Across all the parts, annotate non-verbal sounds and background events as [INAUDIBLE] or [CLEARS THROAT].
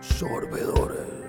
Sorbedores.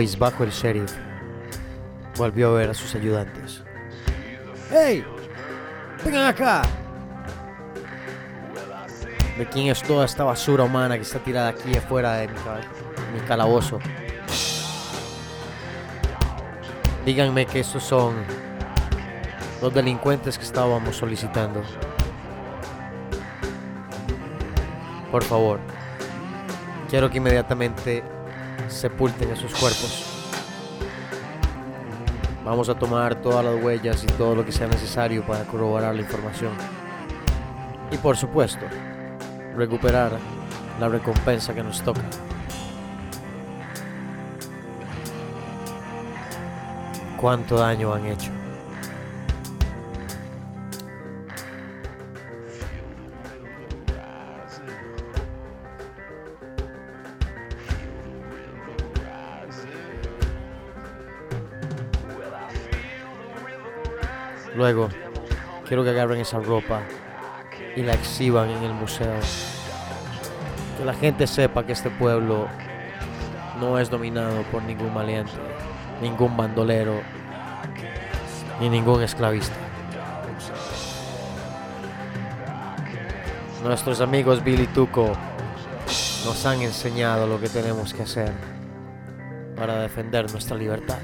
Cabizbajo el sheriff volvió a ver a sus ayudantes. ¡Hey! ¡Vengan acá! ¿De quién es toda esta basura humana que está tirada aquí afuera de mi, mi calabozo? Díganme que estos son los delincuentes que estábamos solicitando. Por favor, quiero que inmediatamente sepulten esos cuerpos. Vamos a tomar todas las huellas y todo lo que sea necesario para corroborar la información. Y por supuesto, recuperar la recompensa que nos toca. ¿Cuánto daño han hecho? Luego, quiero que agarren esa ropa y la exhiban en el museo. Que la gente sepa que este pueblo no es dominado por ningún maleante, ningún bandolero, ni ningún esclavista. Nuestros amigos Billy Tuco nos han enseñado lo que tenemos que hacer para defender nuestra libertad.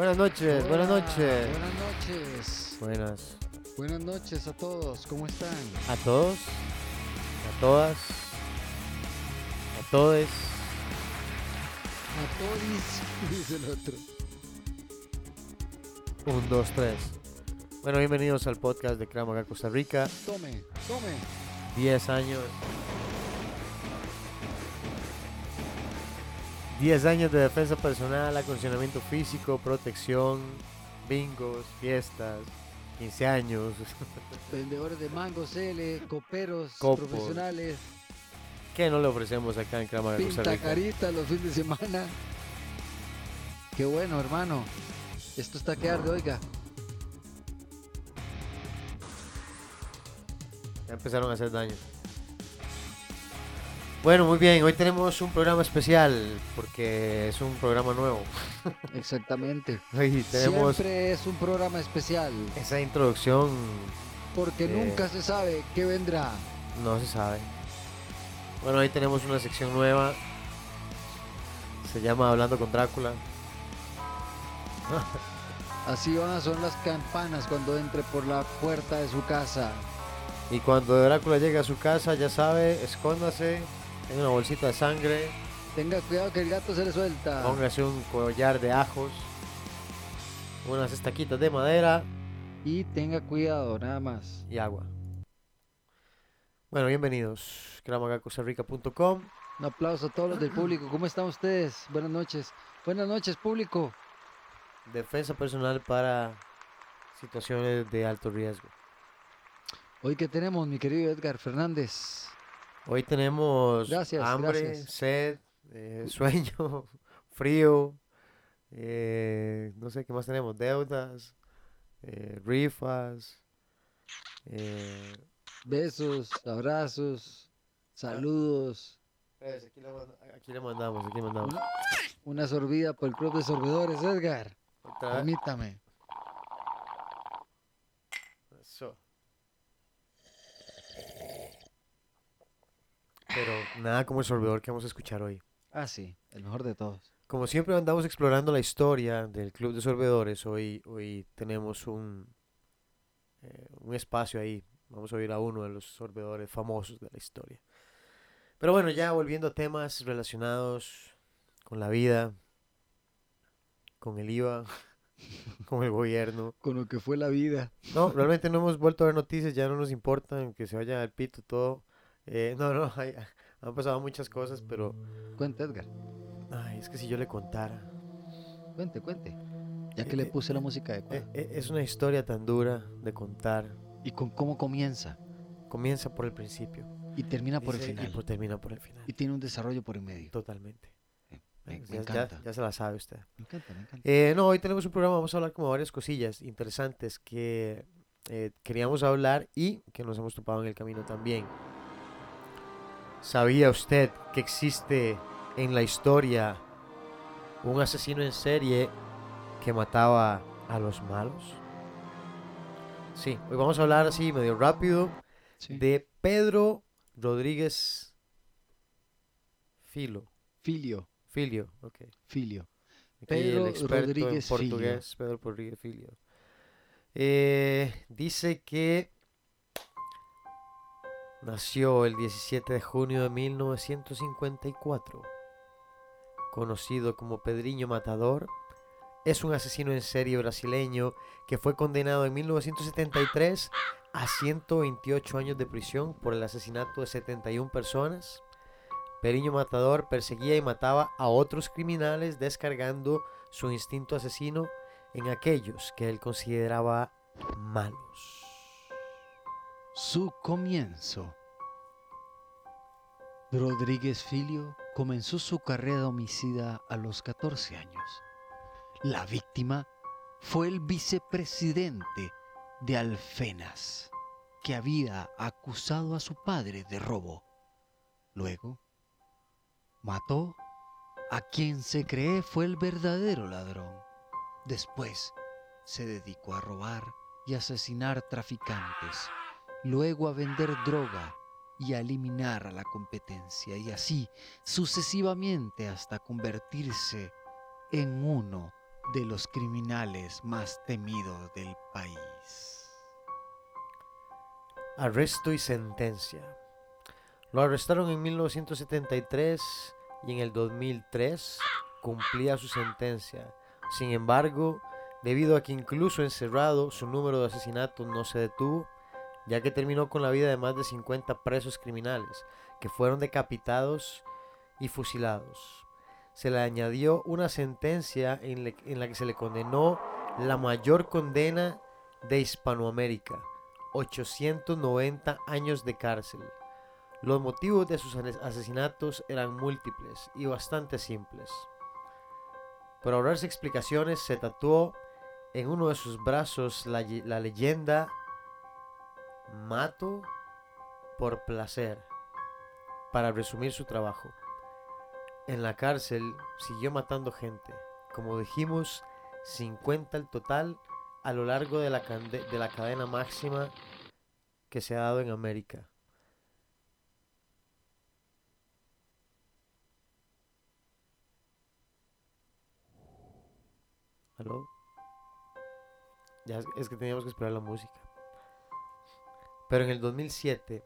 Buenas noches, buenas noches. Buenas noches. Buenas. Buenas noches a todos. ¿Cómo están? A todos, a todas, a todes. A todos, [LAUGHS] dice el otro. Un, dos, tres. Bueno, bienvenidos al podcast de Cramaga Costa Rica. Tome, tome. 10 años. 10 años de defensa personal, acondicionamiento físico, protección, bingos, fiestas, 15 años. [LAUGHS] Vendedores de mango, cele, coperos, Copos. profesionales, ¿Qué no le ofrecemos acá en Cramaga Costa pinta Rica? carita los fines de semana. Qué bueno, hermano. Esto está que arde, oiga. Ya empezaron a hacer daño. Bueno, muy bien, hoy tenemos un programa especial porque es un programa nuevo. [LAUGHS] Exactamente. Tenemos Siempre es un programa especial esa introducción, porque Eh. nunca se sabe qué vendrá. no se sabe. Bueno, hoy tenemos una sección nueva. Se llama Hablando con Drácula. [LAUGHS] Así van a sonar las campanas cuando entre por la puerta de su casa. Y cuando Drácula llegue a su casa, ya sabe, escóndase en una bolsita de sangre, Tenga cuidado que el gato se le suelta. póngase un collar de ajos, unas estaquitas de madera Y tenga cuidado, nada más. y agua. Bueno, bienvenidos. cramagacostarrica.com. Un aplauso a todos los del público. ¿Cómo están ustedes? Buenas noches. Buenas noches, público. Defensa personal para situaciones de alto riesgo. Hoy que tenemos, mi querido Edgar Fernández. Hoy tenemos Gracias, hambre, gracias. sed, eh, [LAUGHS] sueño, frío, eh, no sé qué más tenemos, deudas, eh, rifas, Besos, abrazos, saludos. aquí, le manda- aquí le mandamos, aquí le mandamos. Una, una sorbida por el club de sorbedores, Edgar. Permítame. Eso. Pero nada como el sorbedor que vamos a escuchar hoy. Ah, sí, el mejor de todos. Como siempre andamos explorando la historia del Club de Sorbedores, hoy, hoy tenemos un, eh, un espacio ahí. Vamos a oír a uno de los sorbedores famosos de la historia. Pero bueno, ya volviendo a temas relacionados con la vida, con el IVA, [LAUGHS] con el gobierno. Con lo que fue la vida. No, realmente no hemos vuelto a ver noticias, ya no nos importa que se vaya al pito todo. Eh, no, no, [LAUGHS] hay- han pasado muchas cosas, pero Cuente, Edgar. ay, es que si yo le contara. Cuente, cuente. Ya que le Eh, puse la música de Eh, eh, Es una historia tan dura de contar. ¿Y con cómo comienza? Comienza por el principio. Y termina por el final. Y por- termina por el final. Y tiene un desarrollo por en medio. Totalmente. Me, me Ya- ya, encanta. ya se la sabe usted. Me encanta, me encanta. Eh, no, hoy tenemos un programa, vamos a hablar como varias cosillas interesantes que eh, queríamos hablar y que nos hemos topado en el camino también. ¿Sabía usted que existe en la historia un asesino en serie que mataba a los malos? Sí, hoy vamos a hablar así medio rápido Sí. de Pedro Rodríguez Filo. Filio, Filio, ok. filio. Aquí Pedro el experto Rodríguez en portugués, Pedro Rodríguez Filio. Eh, dice que nació el 17 de junio de 1954. Conocido como Pedriño Matador, es un asesino en serie brasileño que fue condenado en 1973 a 128 años de prisión por el asesinato de 71 personas. Periño Matador perseguía y mataba a otros criminales descargando su instinto asesino en aquellos que él consideraba malos. Su comienzo. Rodríguez Filio comenzó su carrera homicida a los 14 años. La víctima fue el vicepresidente de Alfenas, que había acusado a su padre de robo. Luego, mató a quien se cree fue el verdadero ladrón. Después, se dedicó a robar y asesinar traficantes, luego a vender droga y a eliminar a la competencia y así sucesivamente hasta convertirse en uno de los criminales más temidos del país. Arresto y sentencia. Lo arrestaron en 1973 y en el 2003 cumplía su sentencia. Sin embargo, debido a que incluso encerrado su número de asesinatos no se detuvo, ya que terminó con la vida de más de 50 presos criminales que fueron decapitados y fusilados. Se le añadió una sentencia en, la que se le condenó la mayor condena de Hispanoamérica, 890 años de cárcel. Los motivos de sus asesinatos eran múltiples y bastante simples. Por ahorrarse explicaciones, se tatuó en uno de sus brazos la leyenda Mato por placer, para resumir su trabajo. En la cárcel siguió matando gente, como dijimos, 50 al total a lo largo de la, de la cadena máxima que se ha dado en América. ¿Aló? Ya es que teníamos que esperar la música. Pero en el 2007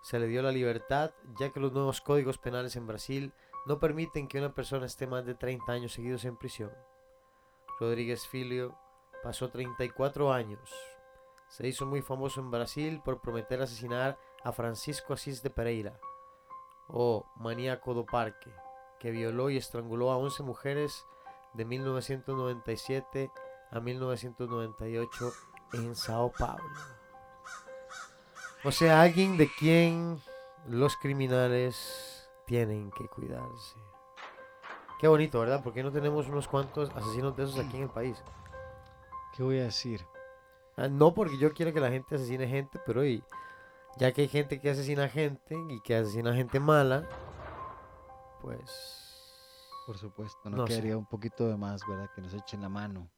se le dio la libertad ya que los nuevos códigos penales en Brasil no permiten que una persona esté más de 30 años seguidos en prisión. Rodríguez Filio pasó 34 años. Se hizo muy famoso en Brasil por prometer asesinar a Francisco Asís de Pereira, o maníaco do parque, que violó y estranguló a 11 mujeres de 1997 a 1998 en Sao Paulo. O sea, alguien de quien los criminales tienen que cuidarse. Qué bonito, ¿verdad? Porque no tenemos unos cuantos asesinos de esos aquí en el país. ¿Qué voy a decir? Ah, no porque yo quiera que la gente asesine gente, pero oye, ya que hay gente que asesina gente y que asesina gente mala, pues... Por supuesto, no, No sé. quedaría un poquito de más, ¿verdad? Que nos echen la mano.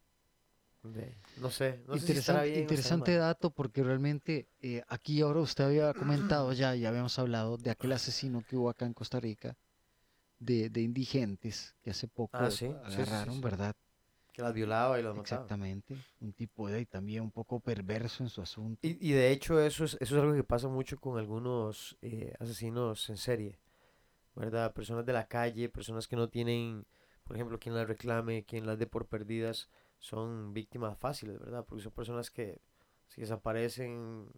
No sé, no sé si interesante estará bien o estará interesante mal. dato porque realmente eh, aquí ahora usted había comentado ya, ya habíamos hablado de aquel asesino que hubo acá en Costa Rica de, de indigentes que hace poco Ah, sí, sí, sí, sí, agarraron. ¿verdad? Que las violaba y las mataba. Exactamente, un tipo de ahí también un poco perverso en su asunto. Y, y de hecho eso es, eso es algo que pasa mucho con algunos eh, asesinos en serie, ¿verdad? Personas de la calle, personas que no tienen, por ejemplo, quien las reclame, quien las dé por perdidas, son víctimas fáciles, ¿verdad? Porque son personas que si desaparecen,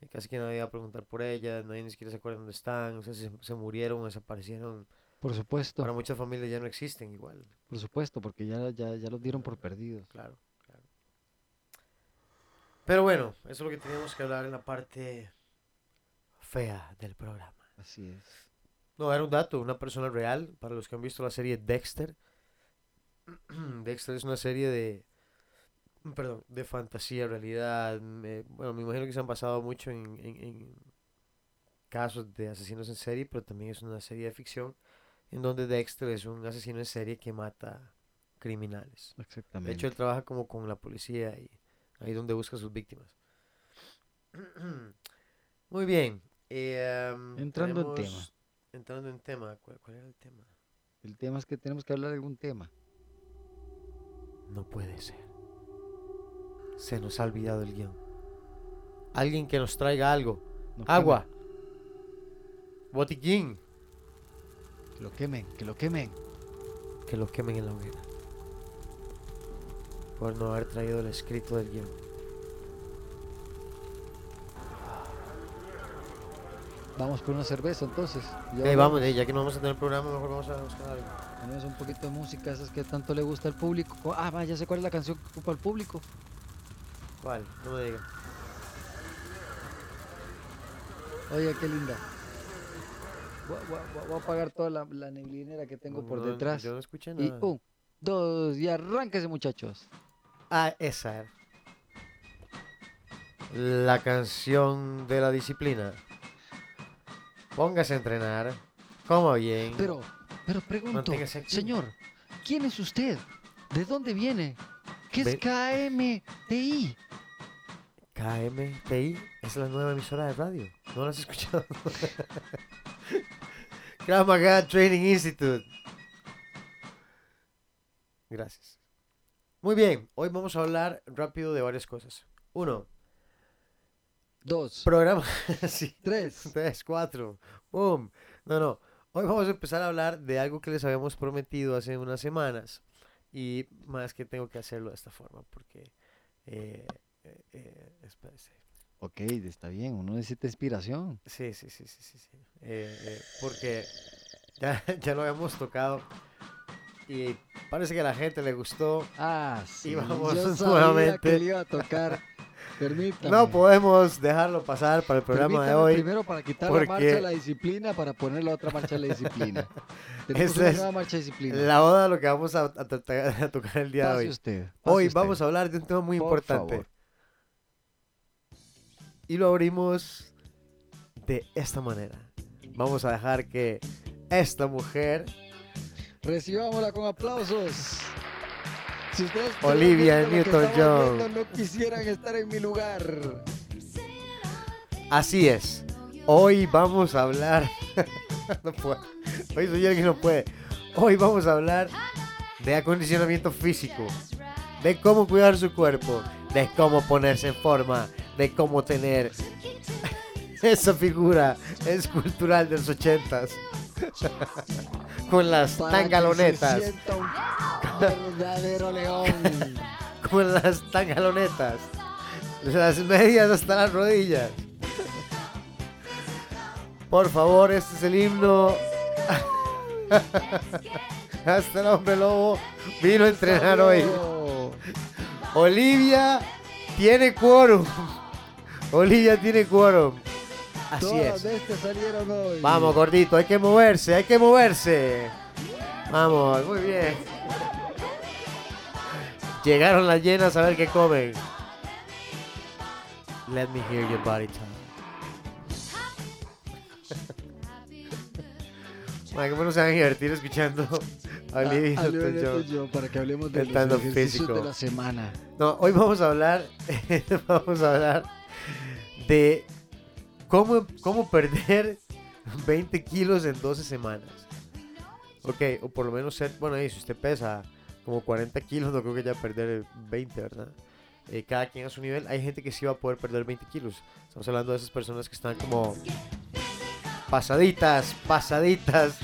eh, casi que nadie va a preguntar por ellas, nadie ni siquiera se acuerda dónde están, o sea, si se, se murieron, desaparecieron, Por supuesto, para muchas familias ya no existen igual, por supuesto, porque ya, ya, ya los dieron por perdidos. claro, claro. Pero bueno, eso es lo que teníamos que hablar en la parte fea del programa. Así es. No, era un dato, una persona real, para los que han visto la serie Dexter. [CLEARS THROAT] Dexter es una serie de, perdón, de fantasía, realidad. me- bueno, me imagino que se han basado mucho en, en- en casos de asesinos en serie, pero también es una serie de ficción en donde Dexter es un asesino en serie que mata criminales. De Exactamente. hecho, él trabaja como con la policía y ahí donde busca a sus víctimas. [CLEARS THROAT] Muy bien. eh, um, Entrando en tema. Entrando en tema. ¿Cuál, cuál era el tema? El tema es que tenemos que hablar de algún tema. No puede ser. Se nos ha olvidado el guion. Alguien que nos traiga algo. Agua. Botiquín. Que lo quemen, que lo quemen. Que lo quemen en la hoguera. Por no haber traído el escrito del guion. Vamos por una cerveza entonces. Ya Eh, vamos, eh, ya que no vamos a tener programa, mejor vamos a buscar algo. Ponemos un poquito de música, esas que tanto le gusta al público. Co- Ah, va, ya sé cuál es la canción que ocupa el público. ¿Cuál? No me digas. Oye, qué linda. Voy, voy- voy- voy a apagar toda la, la neblinera que tengo por detrás. Yo no escuché Y nada. un, dos, y arránquese muchachos. Ah, esa era. La canción de la disciplina. Póngase a entrenar. Coma bien. Pero, pero pregunto, señor, ¿quién es usted? ¿De dónde viene? ¿Qué es KMTI? KMTI es la nueva emisora de radio. ¿No la has escuchado? [LAUGHS] Krav Maga Training Institute. Gracias. Muy bien, hoy vamos a hablar rápido de varias cosas. Uno, Dos, programa. [LAUGHS] sí. tres. Tres, cuatro. ¡Boom! No, no. Hoy vamos a empezar a hablar de algo que les habíamos prometido hace unas semanas. Y más que tengo que hacerlo de esta forma porque... Eh, eh, eh, espérese. Ok, está bien, uno necesita inspiración. Sí, sí, sí, sí, sí. sí. Eh, eh, porque ya, [LAUGHS] ya lo habíamos tocado y parece que a la gente le gustó. Ah, sí. vamos yo [LAUGHS] sabía nuevamente. que le iba a tocar. Permítame. No podemos dejarlo pasar para el programa de hoy. Primero para quitar porque- la marcha de la disciplina para poner la otra marcha de la disciplina. [LAUGHS] Tenemos Esa una es nueva marcha de disciplina. La oda lo que vamos a, a tratar- a tocar el día de hoy. usted. Hoy usted, vamos a hablar de un tema muy por importante. favor. Y lo abrimos de esta manera. Vamos a dejar que esta mujer, Recibámosla con aplausos. Si ustedes Olivia Newton-John. No quisieran estar en mi lugar. así es. Hoy vamos a hablar. [LAUGHS] no puedo. Hoy soy que no puede. Hoy vamos a hablar de acondicionamiento físico, de cómo cuidar su cuerpo, de cómo ponerse en forma, de cómo tener [LAUGHS] esa figura escultural de los ochentas. [LAUGHS] Con las tangalonetas. verdadero león. [LAUGHS] Con las tangalonetas. Las medias hasta las rodillas. Por favor, este es el himno. [LAUGHS] Hasta el hombre lobo vino a entrenar hoy. Olivia tiene quórum. Olivia tiene quórum. Así Todas es. las bestias salieron hoy. Vamos, gordito, hay que moverse, hay que moverse. Vamos, muy bien. Llegaron las llenas a ver qué comen. Let me hear your body talk. [LAUGHS] Ay, ¿Cómo no se van a divertir escuchando a Ah, Olivia a Olivia Newton-John? Newton-John, para que hablemos de los físico. de la semana. No, hoy vamos a hablar, [LAUGHS] vamos a hablar de cómo, cómo perder [LAUGHS] 20 kilos en 12 semanas. Ok, o por lo menos ser, bueno, ahí, si usted pesa como 40 kilos, no creo que ya perder 20, ¿verdad? Eh, cada quien a su nivel. Hay gente que sí va a poder perder 20 kilos. Estamos hablando de esas personas que están como pasaditas, pasaditas,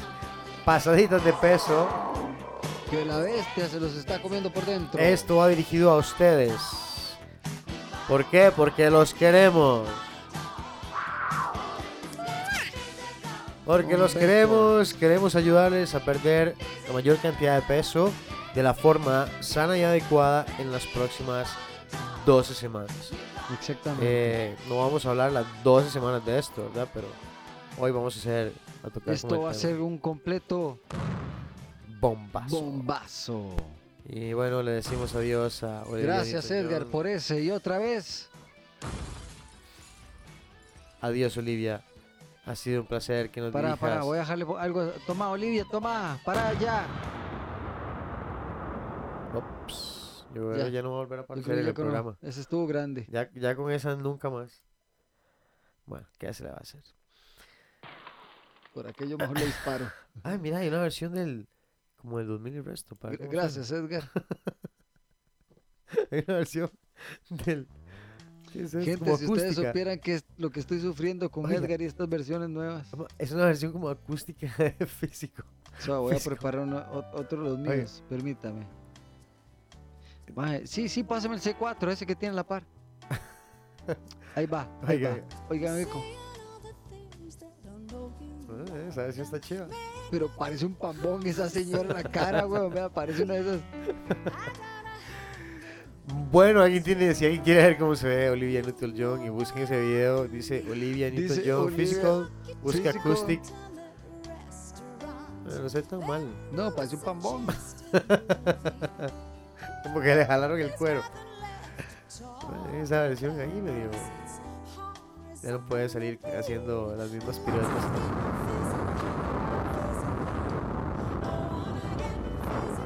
pasaditas de peso. Que la bestia se los está comiendo por dentro. Esto va dirigido a ustedes. ¿Por qué? Porque los queremos. Porque los queremos, queremos ayudarles a perder la mayor cantidad de peso de la forma sana y adecuada en las próximas 12 semanas. Exactamente. Eh, no vamos a hablar las 12 semanas de esto, ¿verdad? Pero hoy vamos a hacer, a tocar Esto va a ser un completo bombazo. bombazo. Y bueno, le decimos adiós a Olivia Gracias. Edgar por ese. Y otra vez, Adiós, Olivia. Ha sido un placer que nos para, dirijas. para, voy a dejarle algo. Toma, Olivia, toma, para ya. Ops. Yo Ya. no voy a volver a aparecer en el no. programa. Ese estuvo grande. Ya, ya con esa nunca más. Bueno, ¿qué se le va a hacer? Por aquello mejor le disparo. Ay, [LAUGHS] mira, hay una versión del. Como del 2000 y resto. para Gracias, Edgar. [LAUGHS] Hay una versión del. Gente, como si ustedes supieran que es lo que estoy sufriendo con Oiga. Edgar y estas versiones nuevas. Es una versión como acústica [LAUGHS] físico. O sea, voy a preparar otro de los Oiga. míos, permítame. Maje, sí, sí, pásame el C4, ese que tiene la par. [LAUGHS] Ahí va, ahí Oiga, va. Oiga, Mico, Ah, Esa versión está chiva. pero parece un pambón esa señora en la cara, weón. Parece una de esas. [LAUGHS] Bueno, alguien tiene, si alguien quiere ver cómo se ve Olivia Newton-John y busquen ese video, dice Olivia Newton-John Physical, busca. Acoustic. Ah, no sé tan mal. No, parece un pambón. [LAUGHS] Como que le jalaron el cuero. Esa versión ahí medio. Ya no puede salir haciendo las mismas piruetas.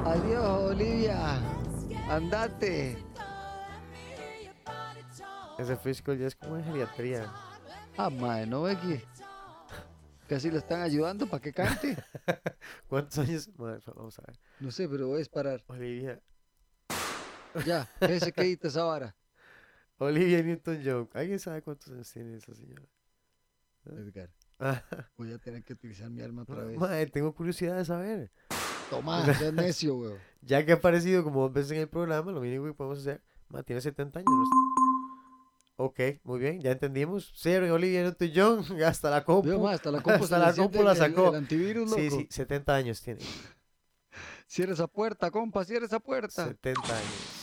Adiós, Olivia. Andate. Ese Physical ya es como en geriatría. Ah, madre, ¿no ve que casi le están ayudando para que cante? [LAUGHS] ¿Cuántos años? Bueno, vamos a ver. No sé, pero voy a disparar. Olivia. Ya, ese que edita esa vara. Olivia Newton-John. ¿Alguien sabe cuántos años tiene esa señora? Edgar, Ah, [LAUGHS] voy a tener que utilizar mi alma otra vez. Madre, tengo curiosidad de saber. Toma, [LAUGHS] seas necio, weón. Ya que ha aparecido como dos veces en el programa, lo mínimo que podemos hacer, ma, tiene 70 años. Ok, muy bien, ya entendimos. Cero en Olivia Newton-John, [LAUGHS] hasta la compu. Veo más, hasta la [LAUGHS] compu, hasta la compu la el- el- sacó. El, antivirus, loco. Sí, sí, 70 años tiene. [LAUGHS] Cierra esa puerta, compa, cierra esa puerta. 70 años.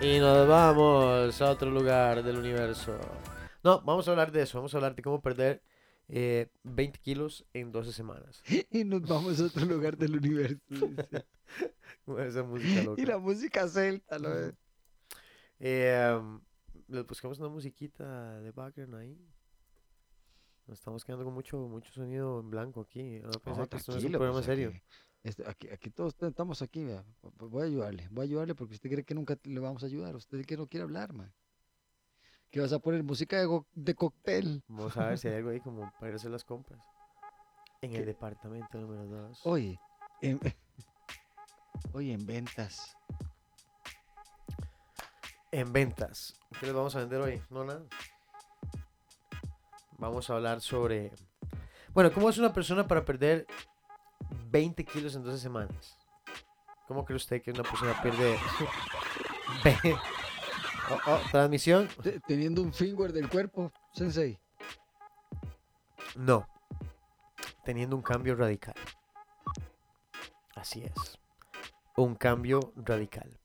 Y nos vamos a otro lugar del universo. No, vamos a hablar de eso. Vamos a hablar de cómo perder eh, 20 kilos en 12 semanas. Y nos vamos a otro lugar del universo. Esa música loca. y la música celta, lo es. Eh, les buscamos una musiquita de background ahí. Nos estamos quedando con mucho, mucho sonido en blanco aquí. A pensar No, que esto no es un tranquilo, programa pues, serio. Aquí, este, aquí, aquí todos estamos aquí, vea. Vo- vo- Voy a ayudarle, voy a ayudarle porque usted cree que nunca le vamos a ayudar. Usted que no quiere hablar, man. Que vas a poner música de, de cóctel. Vamos a ver si hay algo ahí como para ir a hacer las compras. En el departamento número 2. Oye, en, [LAUGHS] oye, en ventas. En ventas. ¿Qué les vamos a vender hoy? No, nada. Vamos a hablar sobre. Bueno, ¿cómo es una persona para perder 20 kilos en 12 semanas? ¿Cómo cree usted que una persona pierde. [LAUGHS] Oh, oh, transmisión? Te- Teniendo un finger del cuerpo, sensei. No. Teniendo un cambio radical. Así es. un cambio radical.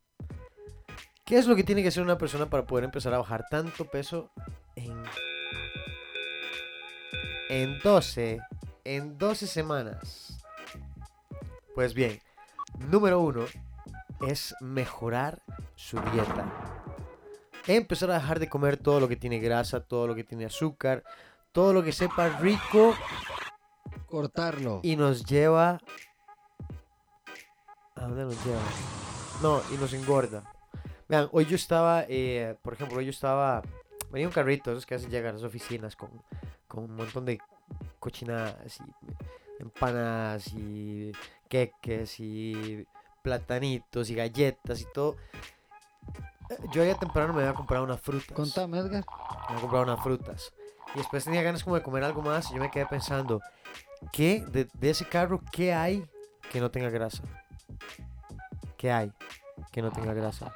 ¿Qué es lo que tiene que hacer una persona para poder empezar a bajar tanto peso en, en 12, en 12 semanas? Pues bien, número uno es mejorar su dieta. Empezar a dejar de comer todo lo que tiene grasa, todo lo que tiene azúcar, todo lo que sepa rico Cortarlo. y nos lleva... ¿A dónde nos lleva? No, y nos engorda. Vean, hoy yo estaba, eh, por ejemplo, hoy yo estaba... Venía un carrito, esos que hacen llegar a las oficinas con, con un montón de cochinadas y empanadas y queques y platanitos y galletas y todo. Eh, Yo ya temprano me había comprado unas frutas. Contame, Edgar. Me había comprado unas frutas. Y después tenía ganas como de comer algo más y yo me quedé pensando, ¿qué de, de ese carro, qué hay que no tenga grasa? ¿Qué hay que no tenga grasa?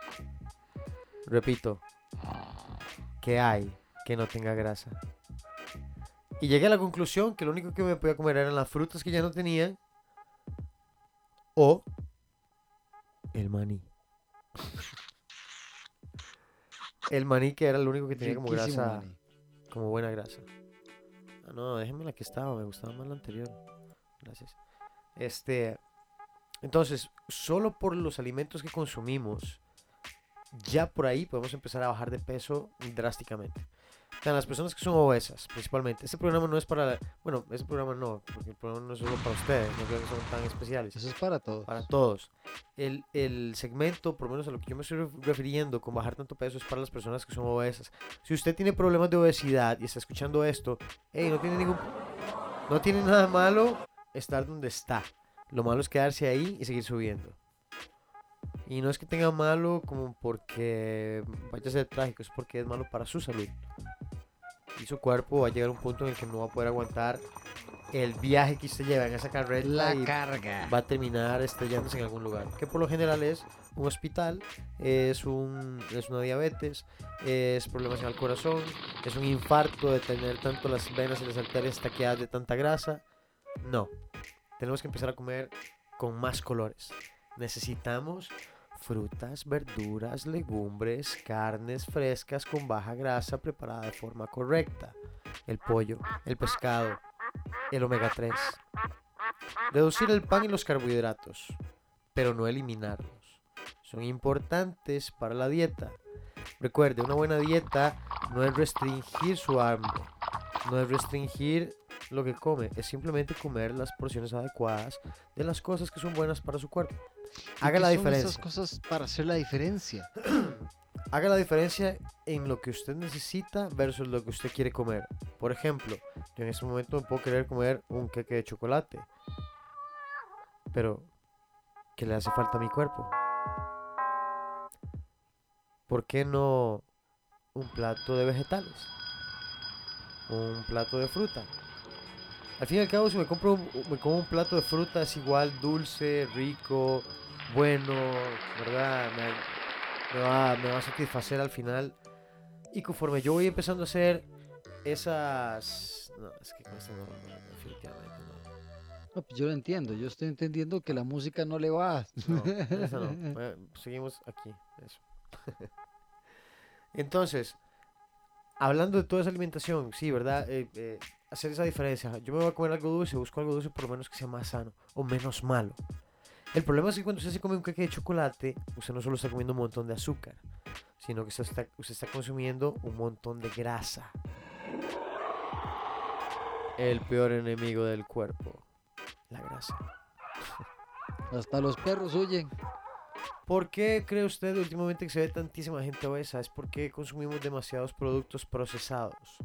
Repito, ¿qué hay que no tenga grasa? Y llegué a la conclusión que lo único que me podía comer eran las frutas que ya no tenían o el maní. El maní que era lo único que tenía como Riquísimo, grasa, maní. como buena grasa. Ah, no, déjenme la que estaba, me gustaba más la anterior. Gracias. Este, entonces, solo por los alimentos que consumimos, ya por ahí podemos empezar a bajar de peso drásticamente. O sea, las personas que son obesas, principalmente. Este programa no es para, bueno, este programa no, porque el programa no es solo para ustedes, no creo que son tan especiales Eso es para todos. para todos. El, el segmento, por lo menos a lo que yo me estoy ref- refiriendo con bajar tanto peso, es para las personas que son obesas. Si usted tiene problemas de obesidad y está escuchando esto, hey, no tiene ningún. No tiene nada malo estar donde está. Lo malo es quedarse ahí y seguir subiendo. Y no es que tenga malo como porque vaya a ser trágico, es porque es malo para su salud. Y su cuerpo va a llegar a un punto en el que no va a poder aguantar el viaje que usted lleva en esa carreta La y carga. va a terminar estrellándose en algún lugar. Que por lo general es un hospital, es, un, es una diabetes, es problemas en el corazón, es un infarto de tener tanto las venas y las arterias taqueadas de tanta grasa. No, tenemos que empezar a comer con más colores. Necesitamos frutas, verduras, legumbres, carnes frescas con baja grasa preparada de forma correcta. El pollo, el pescado, el omega 3. Reducir el pan y los carbohidratos, pero no eliminarlos. Son importantes para la dieta. Recuerde, una buena dieta no es restringir su hambre, no es restringir lo que come, es simplemente comer las porciones adecuadas de las cosas que son buenas para su cuerpo. ¿Y Haga la son diferencia. esas cosas para hacer la diferencia. [CLEARS THROAT] Haga la diferencia en lo que usted necesita versus lo que usted quiere comer. Por ejemplo, yo en este momento me puedo querer comer un queque de chocolate. Pero, ¿qué le hace falta a mi cuerpo? ¿Por qué no un plato de vegetales? Un plato de fruta. Al fin y al cabo, si me compro un- me como un plato de fruta es igual dulce, rico, bueno, ¿verdad? Me, me va, me va a satisfacer al final. Y conforme yo voy empezando a hacer esas... No, es que con esto no, no, definitivamente no. No, pues yo lo entiendo. Yo estoy entendiendo que la música no le va. No, [LAUGHS] eso no. Bueno, seguimos aquí. Eso. [LAUGHS] Entonces, hablando de toda esa alimentación, sí, ¿verdad? Eh, eh, hacer esa diferencia. Yo me voy a comer algo dulce, busco algo dulce por lo menos que sea más sano o menos malo. El problema es que cuando usted se come un queque de chocolate, usted no solo está comiendo un montón de azúcar, sino que usted está, usted está consumiendo un montón de grasa. El peor enemigo del cuerpo, la grasa. Hasta los perros huyen. ¿Por qué cree usted últimamente que se ve tantísima gente obesa? Es porque consumimos demasiados productos procesados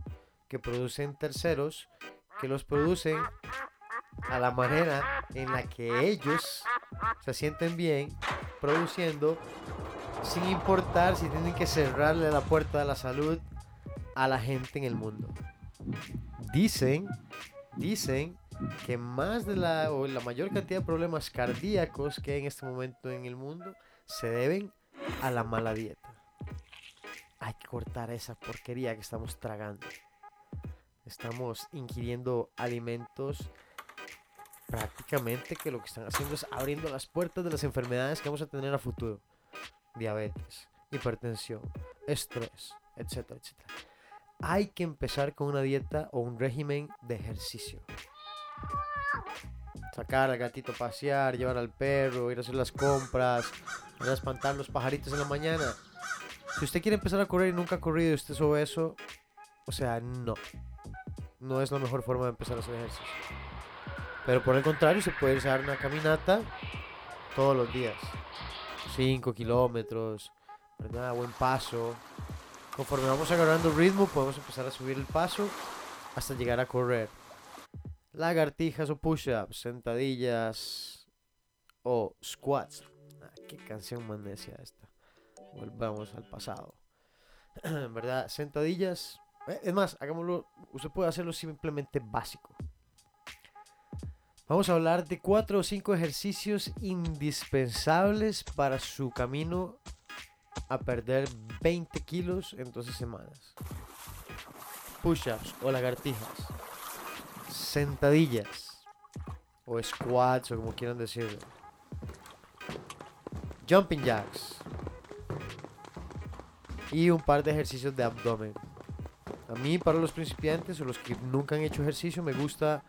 que producen terceros, que los producen a la manera en la que ellos se sienten bien produciendo, sin importar si tienen que cerrarle la puerta de la salud a la gente en el mundo. Dicen, dicen que más de la o la mayor cantidad de problemas cardíacos que hay en este momento en el mundo se deben a la mala dieta. Hay que cortar esa porquería que estamos tragando. Estamos ingiriendo alimentos prácticamente que lo que están haciendo es abriendo las puertas de las enfermedades que vamos a tener a futuro. Diabetes, hipertensión, estrés, etcétera, etcétera. Hay que empezar con una dieta o un régimen de ejercicio. Sacar al gatito a pasear, llevar al perro, ir a hacer las compras, ir a espantar los pajaritos en la mañana. Si usted quiere empezar a correr y nunca ha corrido y usted es obeso, o sea, no. No es la mejor forma de empezar a hacer ejercicio. Pero por el contrario, se puede ir una caminata todos los días. 5 kilómetros, ¿verdad? Buen paso. Conforme vamos agarrando ritmo, podemos empezar a subir el paso hasta llegar a correr. Lagartijas o push-ups, sentadillas o squats. Ah, qué canción más necia esta. Volvamos al pasado. [CLEARS THROAT] ¿Verdad? Sentadillas. Eh, Es más, hagámoslo. Usted puede hacerlo simplemente básico. Vamos a hablar de cuatro o cinco ejercicios indispensables para su camino a perder 20 kilos en 12 semanas. Push-ups o lagartijas. Sentadillas. O squats o como quieran decirlo. Jumping jacks. Y un par de ejercicios de abdomen. A mí, para los principiantes o los que nunca han hecho ejercicio, me gusta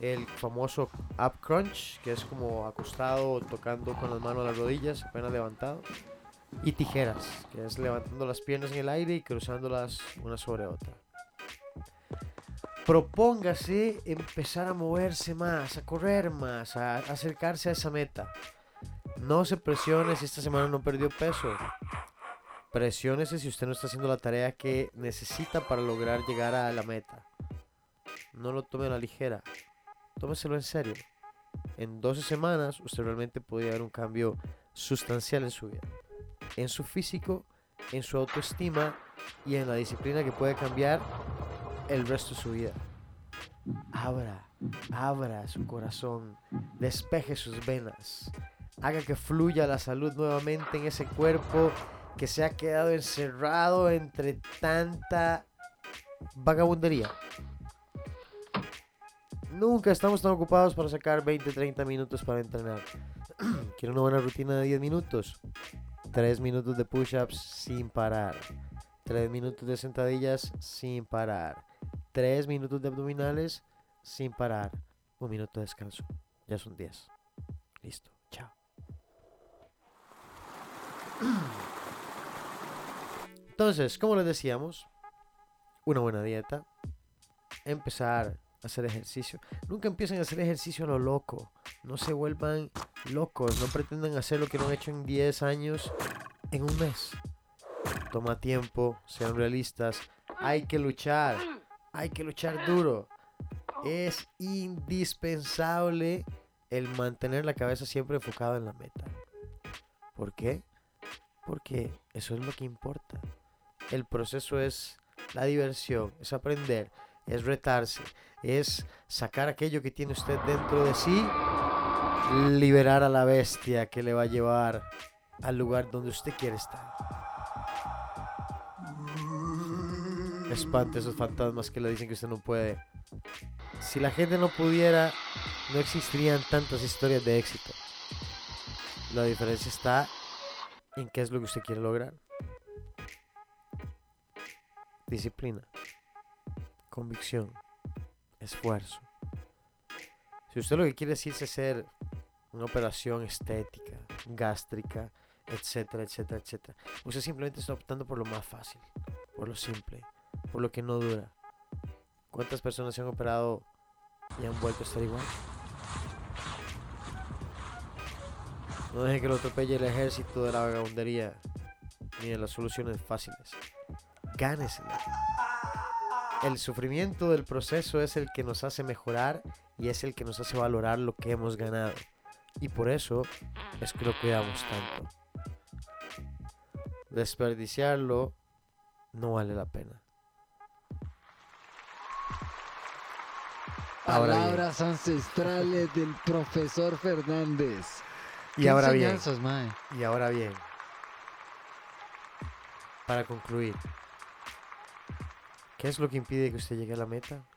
el famoso up crunch, que es como acostado, tocando con las manos las rodillas, apenas levantado. Y tijeras, que es levantando las piernas en el aire y cruzándolas una sobre otra. Propóngase empezar a moverse más, a correr más, a acercarse a esa meta. No se presione si esta semana no perdió peso. Presiónese si usted no está haciendo la tarea que necesita para lograr llegar a la meta. No lo tome a la ligera. Tómeselo en serio. En 12 semanas usted realmente podría ver un cambio sustancial en su vida. En su físico, en su autoestima y en la disciplina que puede cambiar el resto de su vida. Abra, abra su corazón, despeje sus venas, haga que fluya la salud nuevamente en ese cuerpo que se ha quedado encerrado entre tanta vagabundería. Nunca estamos tan ocupados para sacar 20, 30 minutos para entrenar. [CLEARS THROAT] Quiero una buena rutina de 10 minutos. 3 minutos de push-ups sin parar. 3 minutos de sentadillas sin parar. 3 minutos de abdominales sin parar. Un minuto de descanso. Ya son 10. Listo. Chao. [CLEARS THROAT] Entonces, como les decíamos, una buena dieta, empezar a hacer ejercicio. Nunca empiecen a hacer ejercicio a lo loco. No se vuelvan locos. No pretendan hacer lo que no han hecho en 10 años en un mes. Toma tiempo, sean realistas. Hay que luchar. Hay que luchar duro. Es indispensable el mantener la cabeza siempre enfocada en la meta. ¿Por qué? Porque eso es lo que importa. El proceso es la diversión, es aprender, es retarse, es sacar aquello que tiene usted dentro de sí, liberar a la bestia que le va a llevar al lugar donde usted quiere estar. Espante esos fantasmas que le dicen que usted no puede. Si la gente no pudiera, no existirían tantas historias de éxito. La diferencia está en qué es lo que usted quiere lograr. Disciplina, convicción, esfuerzo. Si usted lo que quiere es irse a hacer una operación estética, gástrica, etcétera, etcétera, etcétera, usted simplemente está optando por lo más fácil, por lo simple, por lo que no dura. ¿Cuántas personas se han operado y han vuelto a estar igual? No deje que lo atropelle el ejército de la vagabundería ni de las soluciones fáciles. Gánesela. El sufrimiento del proceso es el que nos hace mejorar y es el que nos hace valorar lo que hemos ganado. Y por eso es que lo cuidamos tanto. Desperdiciarlo no vale la pena. Ahora bien. Palabras ancestrales del profesor Fernández. Y ¿Qué ahora bien. mae? Y ahora bien, para concluir, ¿qué es lo que impide que usted llegue a la meta?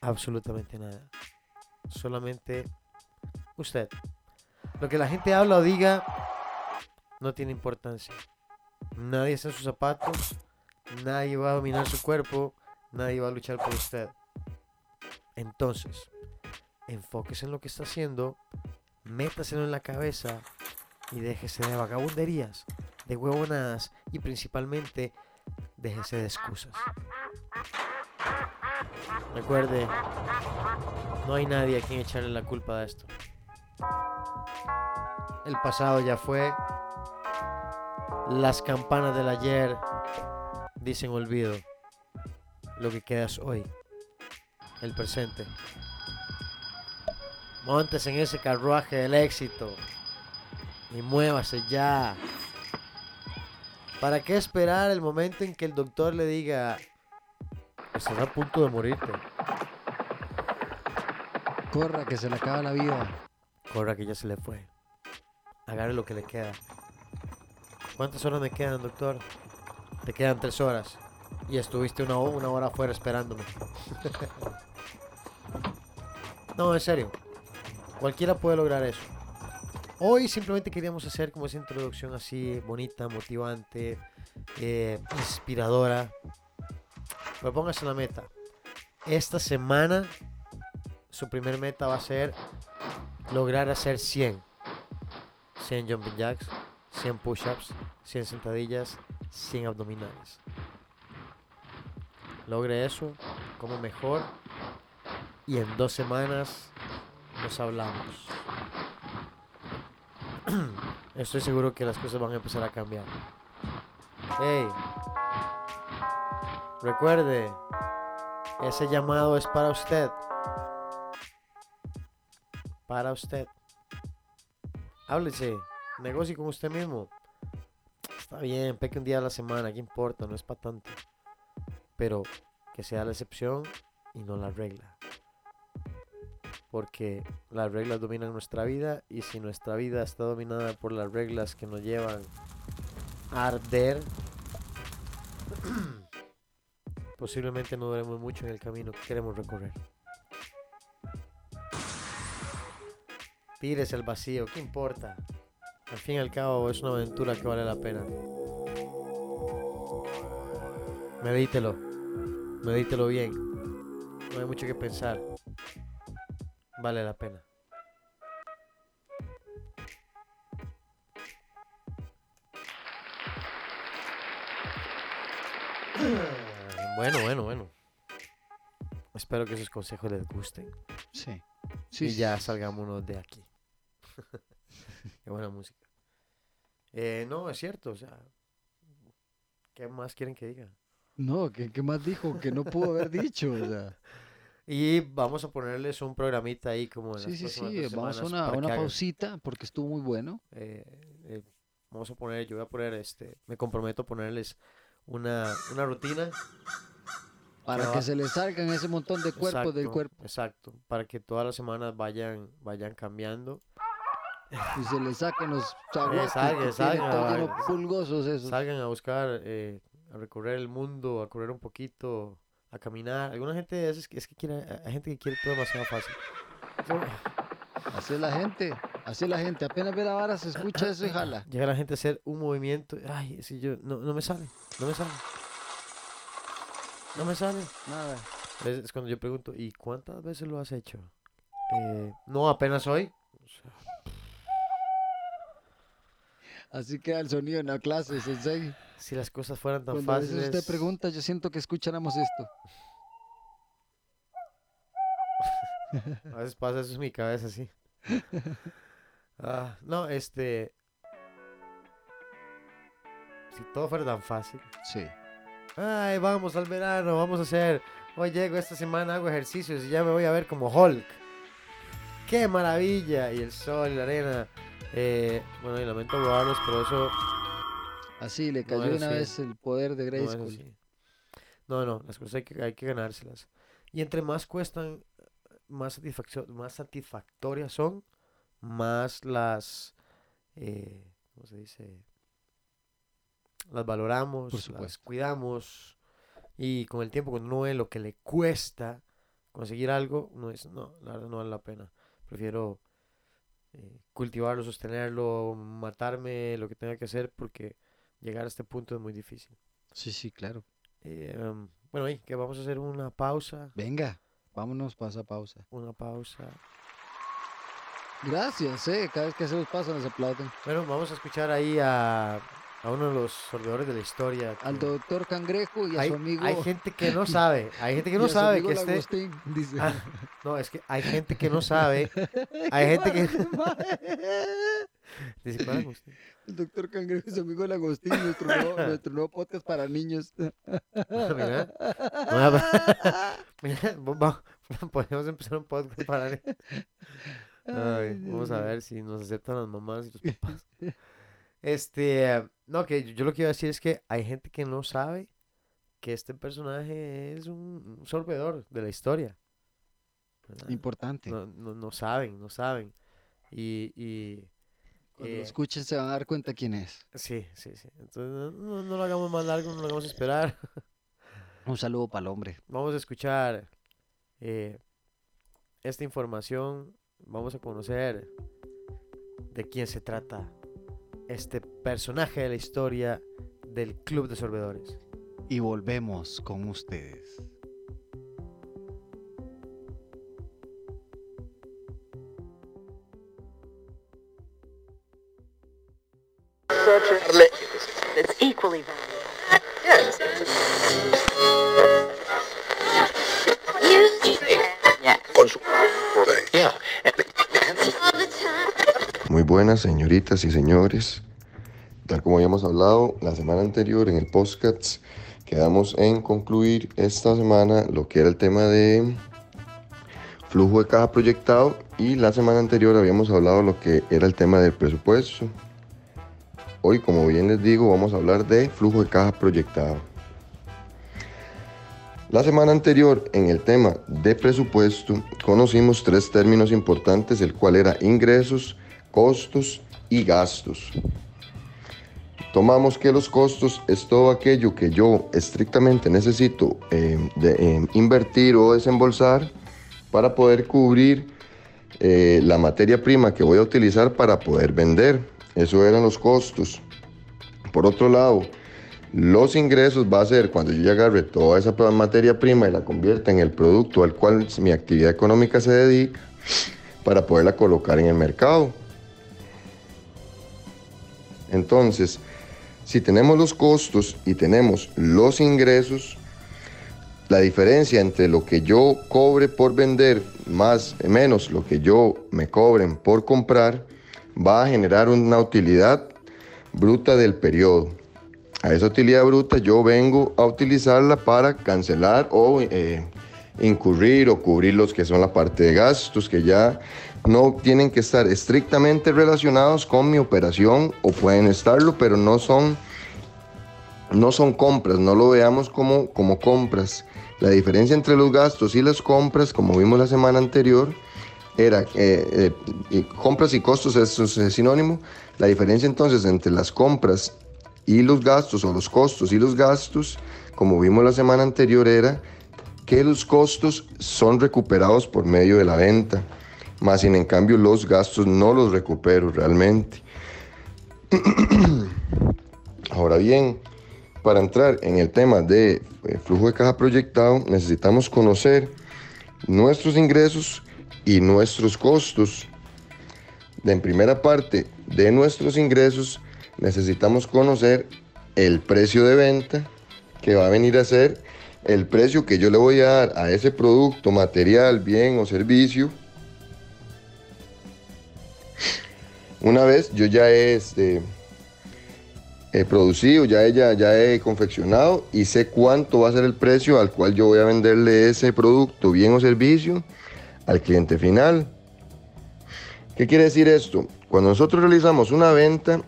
Absolutamente nada. solamente usted. Lo que la gente habla o diga no tiene importancia. Nadie está en sus zapatos, nadie va a dominar su cuerpo, nadie va a luchar por usted. Entonces, enfóquese en lo que está haciendo, métaselo en la cabeza y déjese de vagabunderías, de huevonadas y principalmente déjese de excusas. Recuerde, no hay nadie a quien echarle la culpa de esto. El pasado ya fue. Las campanas del ayer dicen olvido. Lo que queda es hoy. El presente. Montes en ese carruaje del éxito y muévase ya. ¿Para qué esperar el momento en que el doctor le diga, estás a punto de morirte? Corra, que se le acaba la vida. Corra que ya se le fue. Agarre lo que le queda. ¿Cuántas horas me quedan, doctor? Te quedan tres horas. Y estuviste una, una hora afuera esperándome. [LAUGHS] no, en serio. Cualquiera puede lograr eso. Hoy simplemente queríamos hacer como esa introducción así, bonita, motivante, eh, inspiradora. Pero póngase la meta. Esta semana, su primer meta va a ser lograr hacer 100. 100 jumping jacks, 100 push-ups, 100 sentadillas, 100 abdominales. Logre eso, como mejor. Y en dos semanas nos hablamos. [CLEARS THROAT] Estoy seguro que las cosas van a empezar a cambiar. Hey, recuerde, ese llamado es para usted. Para usted. Háblese, negocie con usted mismo. Está bien, peque un día a la semana, ¿qué importa? No es para tanto. Pero que sea la excepción y no la regla porque las reglas dominan nuestra vida y si nuestra vida está dominada por las reglas que nos llevan a arder, [CLEARS THROAT] posiblemente no duremos mucho en el camino que queremos recorrer. Tires el vacío, ¿qué importa? Al fin y al cabo es una aventura que vale la pena. Medítelo, medítelo bien. No hay mucho que pensar vale la pena. [COUGHS] Bueno, bueno, bueno. Espero que esos consejos les gusten. Sí. y ya salgámonos de aquí. [LAUGHS] Qué buena música. Eh, no, es cierto, o sea. ¿Qué más quieren que diga? No, ¿qué, ¿qué, más dijo que no pudo haber dicho? O sea. [LAUGHS] Y vamos a ponerles un programita ahí como en Sí, sí, sí, vamos a una, una pausita porque estuvo muy bueno. Eh, eh, vamos a poner, yo voy a poner, este, me comprometo a ponerles una, una rutina. Para que, se les salgan ese montón de cuerpos del cuerpo. Exacto, para que todas las semanas vayan, vayan cambiando. Y se les saquen los [LAUGHS] eh, salgan, salgan, pulgosos esos. Salgan a buscar, eh, a recorrer el mundo, a correr un poquito, a caminar. Alguna gente es, es que quiere, hay gente que quiere todo demasiado fácil. Así es la gente, así es la gente. Apenas ve la vara, se escucha eso y jala. Llega la gente a hacer un movimiento. Ay, si yo, no, no me sale, no me sale. No me sale. Nada. Es, cuando yo pregunto, ¿y cuántas veces lo has hecho? Eh, no, apenas hoy. Así queda el sonido en la clase, sensei. Si las cosas fueran tan Cuando fáciles. Usted pregunta, yo siento que escucháramos esto. [LAUGHS] a veces pasa eso en mi cabeza, sí. [LAUGHS] Ah, no, este. Si todo fuera tan fácil. Sí. Ay, vamos al verano, vamos a hacer. Hoy llego esta semana, hago ejercicios y ya me voy a ver como Hulk. ¡Qué maravilla! Y el sol y la arena. Eh, bueno, y lamento probarlos, pero eso Así, le cayó una vez el poder de Grayskull. No, no, las cosas hay que, hay que ganárselas. Y entre más cuestan, más, satisfacción, más satisfactorias son, más las, eh, ¿cómo se dice? Las valoramos, las cuidamos. Y con el tiempo, cuando uno ve lo que le cuesta, conseguir algo, no es, no, la verdad no vale la pena. Prefiero eh, cultivarlo, sostenerlo, matarme, lo que tenga que hacer, porque llegar a este punto es muy difícil. Sí, sí, claro. Eh, em, bueno, ahí, que vamos a hacer una pausa. Venga, vámonos para esa pausa. Una pausa. Gracias, eh. Cada vez que hacemos pausa nos aplauden. Bueno, vamos a escuchar ahí a, a uno de los sorbedores de la historia. Al doctor Cangrejo y a hay, su amigo. hay gente que no sabe, hay gente que [LAUGHS] y no sabe que este... Dice. Ah, no, es que hay gente que no [LAUGHS] sabe. Hay gente que... [LAUGHS] Dice, ¿cuál Agustín? [LAUGHS] El doctor Cangrejo su amigo Lagostín, nuestro nuevo, [LAUGHS] nuestro nuevo podcast para niños. [LAUGHS] Mira, Mira, podemos empezar un podcast para... Ay, vamos a ver si nos aceptan las mamás y los papás. Este, no, que yo, yo lo que iba a decir es que hay gente que no sabe que este personaje es un un sorbedor de la historia. ¿verdad? Importante. No, no, no saben, no saben. Y, y Cuando eh, lo escuchen se van a dar cuenta quién es. sí, sí, sí. Entonces no, no- no lo hagamos más largo, no lo hagamos esperar. [LAUGHS] Un saludo para el hombre. Vamos a escuchar eh, esta información. Vamos a conocer de quién se trata este personaje de la historia del Club de Sorbedores. Y volvemos con ustedes. Señoritas y señores. Tal como habíamos hablado la semana anterior en el podcast, quedamos en concluir esta semana lo que era el tema de flujo de caja proyectado y la semana anterior habíamos hablado lo que era el tema del presupuesto. Hoy, como bien les digo, vamos a hablar de flujo de caja proyectado. La semana anterior, en el tema de presupuesto, conocimos tres términos importantes, el cual era ingresos, costos y gastos. Tomamos que los costos es todo aquello que yo estrictamente necesito de, eh, invertir o desembolsar para poder cubrir eh, la materia prima que voy a utilizar para poder vender. Eso eran los costos. Por otro lado, los ingresos va a ser cuando yo ya agarre toda esa materia prima y la convierta en el producto al cual mi actividad económica se dedica para poderla colocar en el mercado. Entonces, si tenemos los costos y tenemos los ingresos, la diferencia entre lo que yo cobre por vender más menos lo que yo me cobren por comprar va a generar una utilidad bruta del periodo. A esa utilidad bruta yo vengo a utilizarla para cancelar o eh, incurrir o cubrir los que son la parte de gastos que ya no tienen que estar estrictamente relacionados con mi operación o pueden estarlo, pero no son, no son compras, no lo veamos como, como compras. La diferencia entre los gastos y las compras, como vimos la semana anterior, era eh, eh, y compras y costos es, es sinónimo. La diferencia entonces entre las compras y los gastos o los costos y los gastos, como vimos la semana anterior, era que los costos son recuperados por medio de la venta, más sin en cambio los gastos no los recupero realmente. [CLEARS THROAT] Ahora bien, para entrar en el tema de eh, flujo de caja proyectado, necesitamos conocer nuestros ingresos y nuestros costos. En primera parte de nuestros ingresos, necesitamos conocer el precio de venta que va a venir a ser el precio que yo le voy a dar a ese producto, material, bien o servicio. Una vez yo ya he, este, producido, ya he, ya, ya he confeccionado y sé cuánto va a ser el precio al cual yo voy a venderle ese producto, bien o servicio, al cliente final. ¿Qué quiere decir esto? Cuando nosotros realizamos una venta,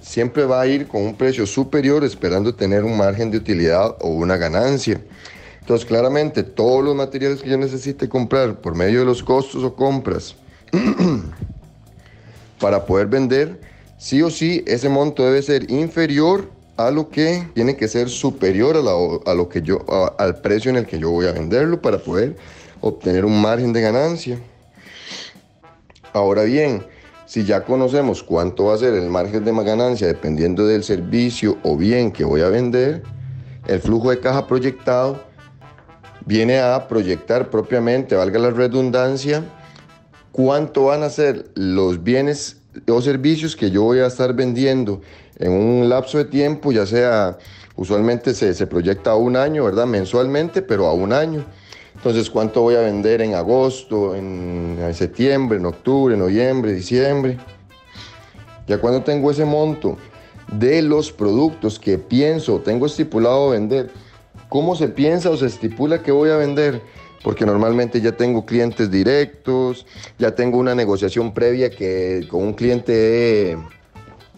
siempre va a ir con un precio superior esperando tener un margen de utilidad o una ganancia. Entonces, claramente, todos los materiales que yo necesite comprar por medio de los costos o compras [CLEARS THROAT] para poder vender, sí o sí, ese monto debe ser inferior a lo que tiene que ser superior a, lo que yo, al precio en el que yo voy a venderlo para poder obtener un margen de ganancia. Ahora bien, si ya conocemos cuánto va a ser el margen de ganancia dependiendo del servicio o bien que voy a vender, el flujo de caja proyectado viene a proyectar propiamente, valga la redundancia, cuánto van a ser los bienes o servicios que yo voy a estar vendiendo en un lapso de tiempo, ya sea, usualmente se, proyecta a un año, ¿verdad? Mensualmente, pero a un año. Entonces, ¿cuánto voy a vender en agosto, en, septiembre, en octubre, noviembre, diciembre? Ya cuando tengo ese monto de los productos que pienso, tengo estipulado vender, ¿cómo se piensa o se estipula que voy a vender? Porque normalmente ya tengo clientes directos, ya tengo una negociación previa que con un cliente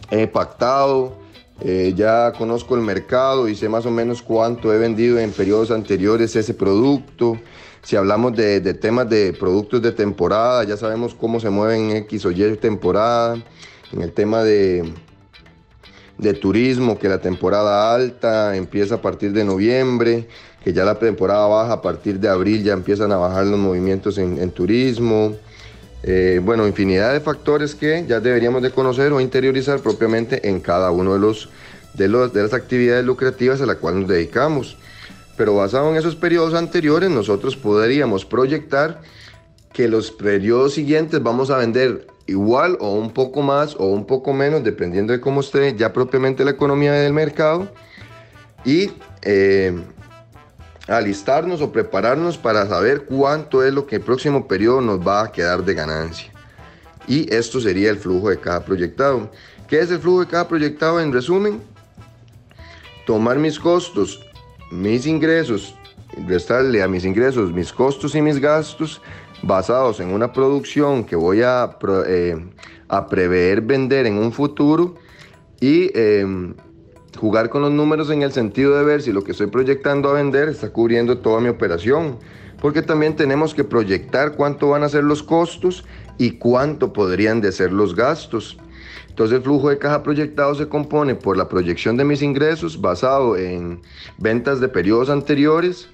he, pactado, eh, ya conozco el mercado y sé más o menos cuánto he vendido en periodos anteriores ese producto. Si hablamos de, temas de productos de temporada, ya sabemos cómo se mueven X o Y temporada. En el tema de, de turismo, que la temporada alta empieza a partir de noviembre, que ya la temporada baja a partir de abril ya empiezan a bajar los movimientos en, turismo. Eh, bueno, infinidad de factores que ya deberíamos de conocer o interiorizar propiamente en cada uno de, los, de, los, de las actividades lucrativas a las cuales nos dedicamos pero basado en esos periodos anteriores nosotros podríamos proyectar que los periodos siguientes vamos a vender igual o un poco más o un poco menos, dependiendo de cómo esté ya propiamente la economía del mercado, y eh, alistarnos o prepararnos para saber cuánto es lo que el próximo periodo nos va a quedar de ganancia. Y esto sería el flujo de cada proyectado. ¿Qué es el flujo de cada proyectado? En resumen, tomar mis costos mis ingresos, restarle a mis ingresos mis costos y mis gastos basados en una producción que voy a, eh, prever vender en un futuro y em, jugar con los números en el sentido de ver si lo que estoy proyectando a vender está cubriendo toda mi operación. Porque también tenemos que proyectar cuánto van a ser los costos y cuánto podrían de ser los gastos. Entonces el flujo de caja proyectado se compone por la proyección de mis ingresos basado en ventas de periodos anteriores,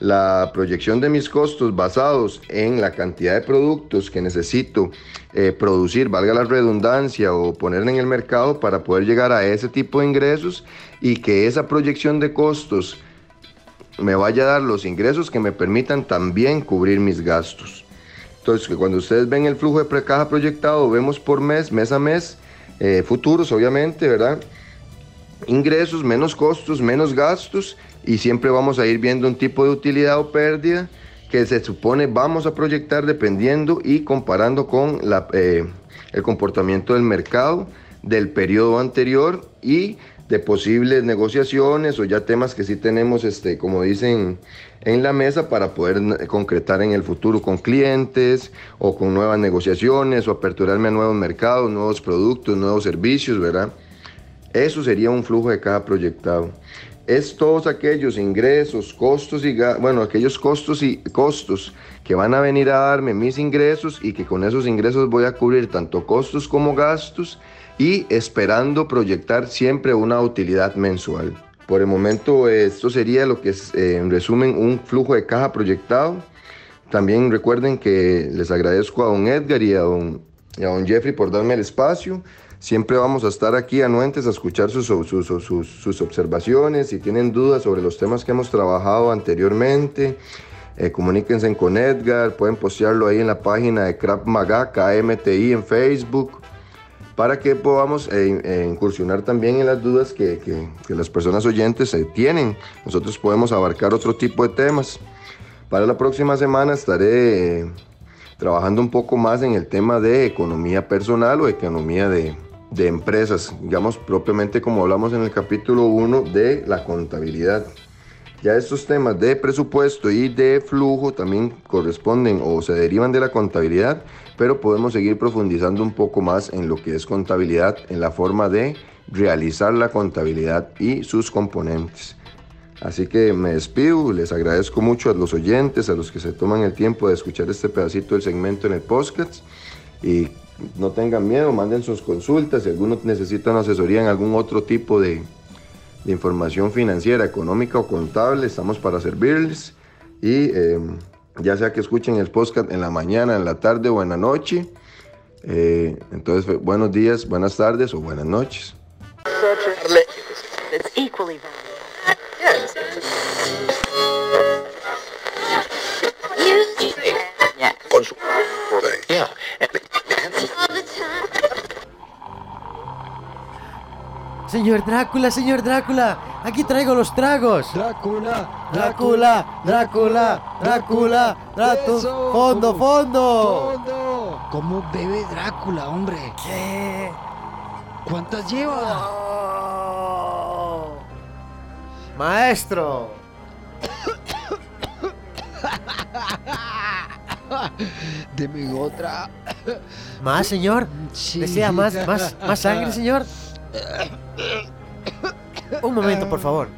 la proyección de mis costos basados en la cantidad de productos que necesito eh, producir, valga la redundancia, o poner en el mercado para poder llegar a ese tipo de ingresos y que esa proyección de costos me vaya a dar los ingresos que me permitan también cubrir mis gastos. Entonces, cuando ustedes ven el flujo de caja proyectado, vemos por mes, mes a mes, eh, futuros, obviamente, ¿verdad? Ingresos, menos costos, menos gastos y siempre vamos a ir viendo un tipo de utilidad o pérdida que se supone vamos a proyectar dependiendo y comparando con la, eh, el comportamiento del mercado del periodo anterior y de posibles negociaciones o ya temas que sí tenemos, este, como dicen, en la mesa para poder concretar en el futuro con clientes o con nuevas negociaciones o aperturarme a nuevos mercados, nuevos productos, nuevos servicios, ¿verdad? Eso sería un flujo de caja proyectado. Es todos aquellos ingresos, costos y bueno, aquellos costos y costos que van a venir a darme mis ingresos y que con esos ingresos voy a cubrir tanto costos como gastos y esperando proyectar siempre una utilidad mensual. Por el momento esto sería lo que es eh, en resumen un flujo de caja proyectado. También recuerden que les agradezco a don Edgar y a don, a don Jeffrey por darme el espacio. Siempre vamos a estar aquí anuentes a escuchar sus, sus, sus, observaciones. Si tienen dudas sobre los temas que hemos trabajado anteriormente, eh, comuníquense con Edgar. Pueden postearlo ahí en la página de Crap Maga, KMTI en Facebook para que podamos eh, eh, incursionar también en las dudas que, las personas oyentes eh, tienen. Nosotros podemos abarcar otro tipo de temas. Para la próxima semana estaré trabajando un poco más en el tema de economía personal o economía de, de empresas, digamos propiamente como hablamos en el capítulo 1 de la contabilidad. Ya estos temas de presupuesto y de flujo también corresponden o se derivan de la contabilidad, pero podemos seguir profundizando un poco más en lo que es contabilidad, en la forma de realizar la contabilidad y sus componentes. Así que me despido, les agradezco mucho a los oyentes, a los que se toman el tiempo de escuchar este pedacito del segmento en el podcast y no tengan miedo, manden sus consultas, si algunos necesitan asesoría en algún otro tipo de, de información financiera, económica o contable, estamos para servirles y... Eh, ya sea que escuchen el podcast en la mañana, en la tarde o en la noche. Eh, entonces, buenos días, buenas tardes o buenas noches. That's equally valuable. Yes. Yeah. Con su... Yeah. Señor Drácula, señor Drácula, aquí traigo los tragos. Drácula, Drácula, Drácula, Drácula, Eso, fondo, fondo. Fondo. ¿Cómo bebe Drácula, hombre? ¿Qué? ¿Cuántas lleva? Oh. Maestro. Deme otra. ¿Más, señor? Sí. ¿Desea más, más, más sangre, señor? Un momento, por favor.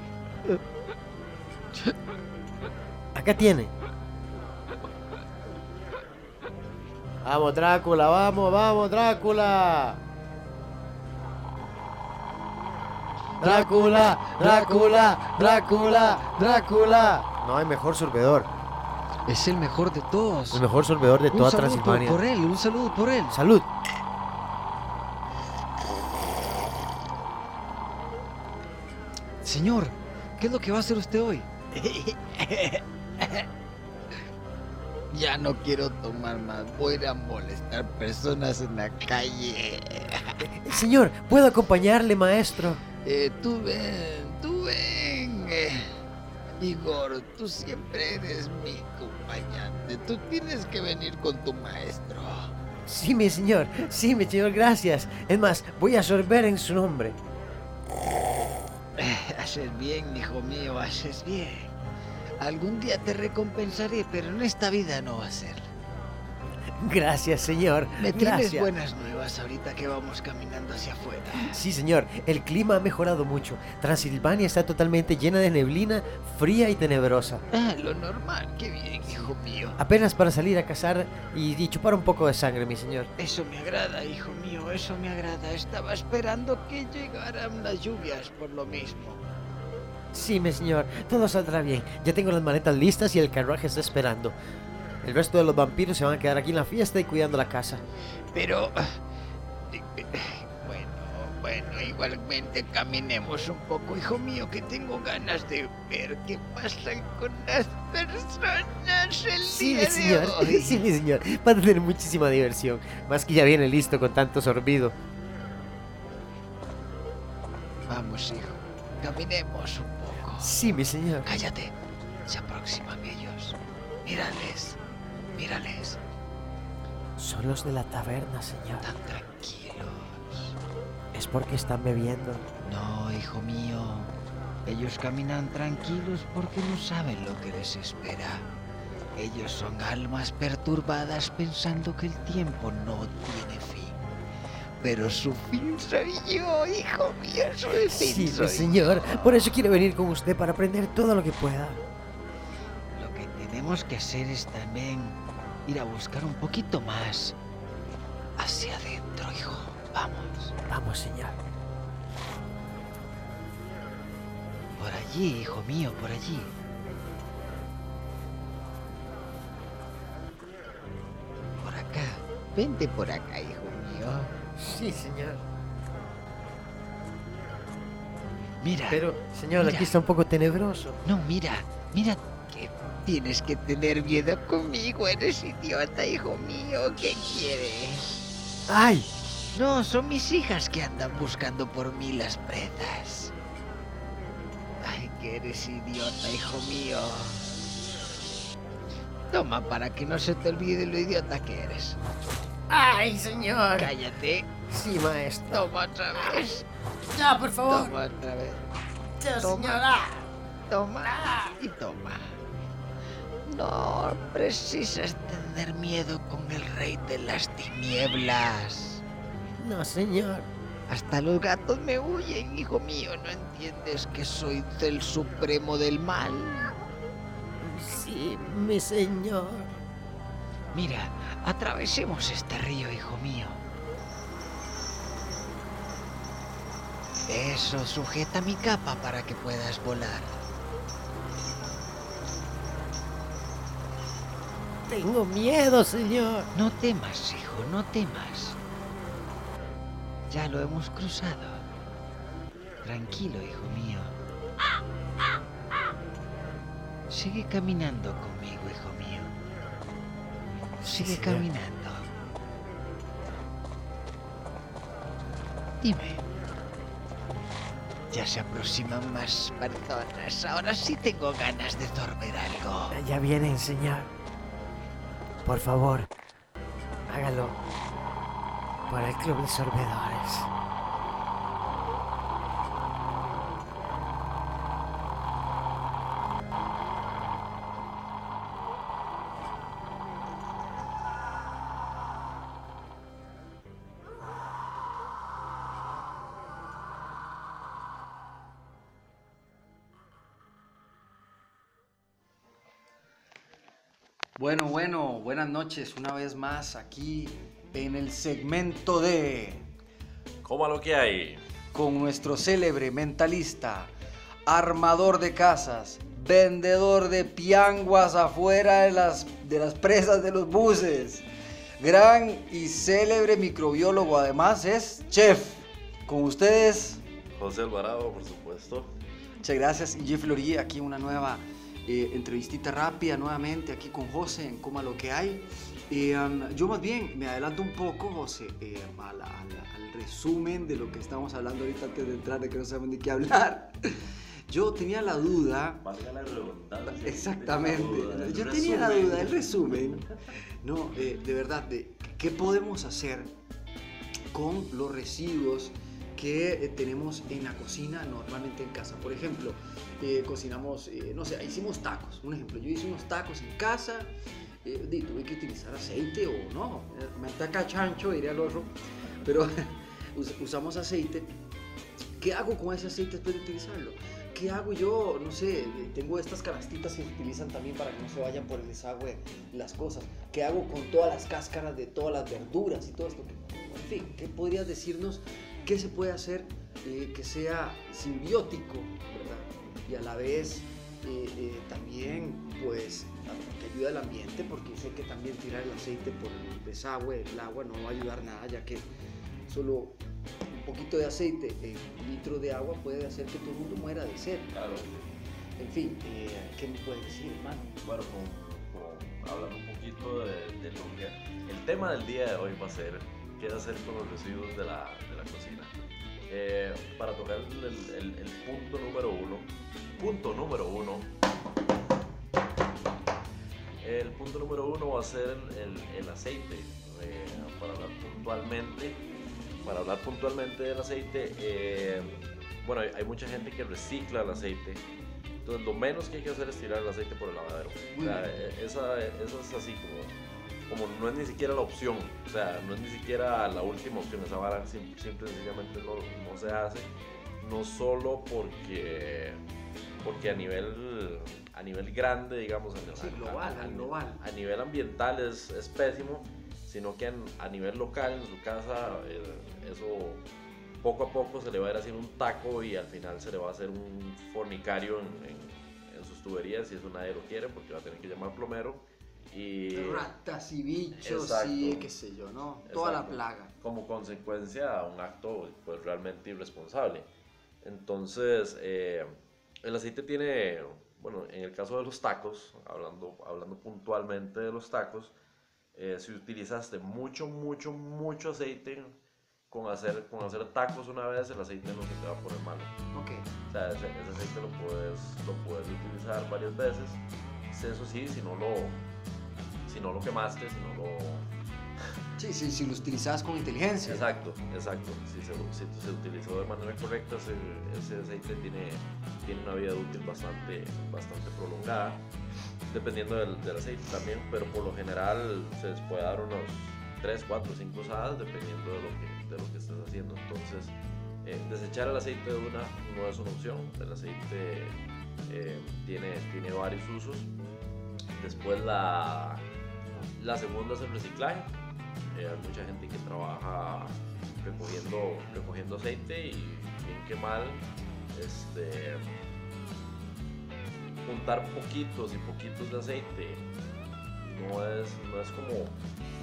Acá tiene. Vamos, Drácula, vamos, vamos, Drácula. Drácula, Drácula, Drácula, Drácula. No hay mejor sorbedor. Es el mejor de todos. El mejor sorbedor de toda Transilvania. por él, un saludo por él. Salud. Señor, ¿qué es lo que va a hacer usted hoy? [LAUGHS] Ya no quiero tomar más, voy a ir a molestar personas en la calle. [LAUGHS] Señor, ¿puedo acompañarle, maestro? Eh, tú ven, tú ven. eh. Igor, tú siempre eres mi acompañante. Tú tienes que venir con tu maestro. Sí, mi señor. Sí, mi señor, gracias. Es más, voy a sorber en su nombre. Haces bien, hijo mío, haces bien. Algún día te recompensaré, pero en esta vida no va a ser. Gracias, señor. Me tienes Gracias. buenas nuevas ahorita que vamos caminando hacia afuera. Sí, señor. El clima ha mejorado mucho. Transilvania está totalmente llena de neblina, fría y tenebrosa. Ah, lo normal, qué bien, hijo mío. Apenas para salir a cazar y, y chupar un poco de sangre, mi señor. Eso me agrada, hijo mío, eso me agrada. Estaba esperando que llegaran las lluvias por lo mismo. Sí, mi señor. Todo saldrá bien. Ya tengo las maletas listas y el carruaje está esperando. El resto de los vampiros se van a quedar aquí en la fiesta y cuidando la casa. Pero... [SIGHS] Bueno, bueno, igualmente caminemos un poco, hijo mío, que tengo ganas de ver qué pasan con las personas el Sí, día mi señor. de [LAUGHS] hoy. Sí, mi señor. Va a tener muchísima diversión. Más que ya viene listo con tanto sorbido. Vamos, hijo, caminemos un poco. Sí, mi señor. Cállate, se aproximan ellos. Mírales, mírales, Son los de la taberna, señor. tan tranquilos. Es porque están bebiendo. No, hijo mío. Ellos caminan tranquilos porque no saben lo que les espera. Ellos son almas perturbadas pensando que el tiempo no tiene fin. Pero su fin soy yo, hijo mío, su fin Sí, soy señor. yo. Por eso quiero venir con usted para aprender todo lo que pueda. Lo que tenemos que hacer es también ir a buscar un poquito más hacia adentro, hijo. Vamos. Vamos, señor. Por allí, hijo mío, por allí. Por acá. Vente por acá, hijo mío. Sí, señor. Mira. Pero, señor, Mira. aquí está un poco tenebroso. No, mira. Mira que tienes que tener miedo conmigo. Eres idiota, hijo mío. ¿Qué quieres? ¡Ay! No, son mis hijas que andan buscando por mí las presas. Ay, que eres idiota, hijo mío. Toma para que no se te olvide lo idiota que eres. ¡Ay, señor! Cállate. Sí, maestro. Toma otra vez. Ya, por favor. Toma otra vez. Ya, Toma. señora. Toma y toma. No precisas tener miedo con el rey de las tinieblas. No, señor. Hasta los gatos me huyen, hijo mío. ¿No entiendes que soy del supremo del mal? Sí, mi señor. Mira, atravesemos este río, hijo mío. Eso, sujeta mi capa para que puedas volar. Tengo miedo, señor. No temas, hijo, no temas. Ya lo hemos cruzado. Tranquilo, hijo mío. Sigue caminando mío. Sigue caminando. Dime. Ya se aproximan más personas. Ahora sí tengo ganas de dormir algo. Ya vienen, señor. Por favor, hágalo. Para el Club de Sorbedores. Bueno, bueno, buenas noches una vez más aquí en el segmento de Coma lo que hay. con nuestro célebre mentalista, armador de casas, vendedor de pianguas afuera de las, de las presas de los buses, gran y célebre microbiólogo, además es chef. Con ustedes, José Alvarado, por supuesto. muchas gracias, y Jeff aquí una nueva eh, entrevistita rápida nuevamente aquí con José en Coma lo que hay. Eh, um, yo más bien me adelanto un poco, José, eh, a la- a la- al resumen de lo que estamos hablando ahorita antes de entrar, de que no sabemos de qué hablar. [LAUGHS] Yo tenía la duda, la redundancia. exactamente, duda yo tenía la resumen. duda del resumen. No, eh, de verdad, de qué podemos hacer con los residuos que eh, tenemos en la cocina normalmente en casa. Por ejemplo, eh, cocinamos, eh, no sé, hicimos tacos. Un ejemplo, yo hice unos tacos en casa, eh, tuve que utilizar aceite o no, eh, me ataca chancho, diría el otro, pero [LAUGHS] us- usamos aceite. ¿Qué hago con ese aceite después de utilizarlo? ¿Qué hago yo? No sé, eh, tengo estas canastitas que se utilizan también para que no se vayan por el desagüe las cosas. ¿Qué hago con todas las cáscaras de todas las verduras y todo esto? En fin, ¿qué podrías decirnos? ¿Qué se puede hacer eh, que sea simbiótico, verdad? Y a la vez eh, eh, también, pues, que ayude al ambiente, porque sé que también tirar el aceite por el desagüe, el agua, no va a ayudar nada, ya que solo un poquito de aceite en un litro de agua puede hacer que todo el mundo muera de sed. Claro. En fin, ¿qué me puedes decir, hermano? Bueno, con, hablando un poquito de, de lo que. El tema del día de hoy va a ser qué hacer con los residuos de la, la cocina. Eh, para tocar el, el- el punto número uno. Punto número uno. El punto número uno va a ser el, el aceite. Eh, para hablar puntualmente, para hablar puntualmente del aceite, eh, bueno, hay, hay mucha gente que recicla el aceite. Entonces, lo menos que hay que hacer es tirar el aceite por el lavadero. O sea, esa, eso es así como, como no es ni siquiera la opción. O sea, no es ni siquiera la última opción. Esa vara sim- simple y sencillamente no, no se hace. No solo porque, porque a nivel a nivel grande, digamos, a- Sí, global, a- a a- global. a nivel ambiental es, es pésimo, sino que en- a nivel local, en su casa, eh, eso poco a poco se le va a ir haciendo un taco y al final se le va a hacer un fornicario en, en- en sus tuberías y eso nadie lo quiere porque va a tener que llamar plomero y Ratas y bichos, Exacto. sí, qué sé yo, ¿no? Toda la Exacto. plaga. como consecuencia un acto pues realmente irresponsable. Entonces, eh, el aceite tiene, bueno, en el caso de los tacos, hablando, hablando puntualmente de los tacos, eh, si utilizaste mucho, mucho, mucho aceite con hacer, con hacer tacos una vez, el aceite no se te va a poner malo. Ok. O sea, ese, ese aceite lo puedes, lo puedes utilizar varias veces. Eso sí, si no lo, si no lo quemaste, si no lo, Sí, sí, si lo utilizabas con inteligencia. Exacto, exacto. Si se, si se utilizó de manera correcta, ese, ese aceite tiene, tiene una vida útil bastante, bastante prolongada, dependiendo del, del aceite también, pero por lo general se les puede dar unos 3, 4, 5 usadas dependiendo de lo que, de lo que estés haciendo. Entonces, eh, desechar el aceite de una no es una opción. El aceite eh, tiene, tiene varios usos. Después la, la segunda es el reciclaje. Eh, hay mucha gente que trabaja recogiendo, recogiendo aceite y bien que mal este, juntar poquitos y poquitos de aceite no es, no es como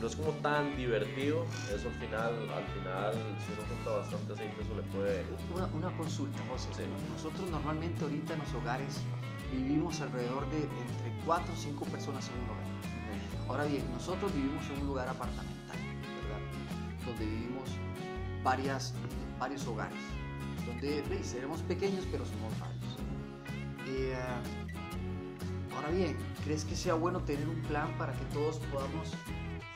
no es como tan divertido. Eso al final, al final, si uno junta bastante aceite, eso le puede. Una, una consulta, José. Sí. Nosotros normalmente ahorita en los hogares vivimos alrededor de entre 4 o 5 personas en un hogar. Ahora bien, nosotros vivimos en un lugar apartamental, ¿verdad? Donde vivimos varias, varios hogares. Donde ve, seremos pequeños, pero somos varios. Eh, ahora bien, ¿crees que sea bueno tener un plan para que todos podamos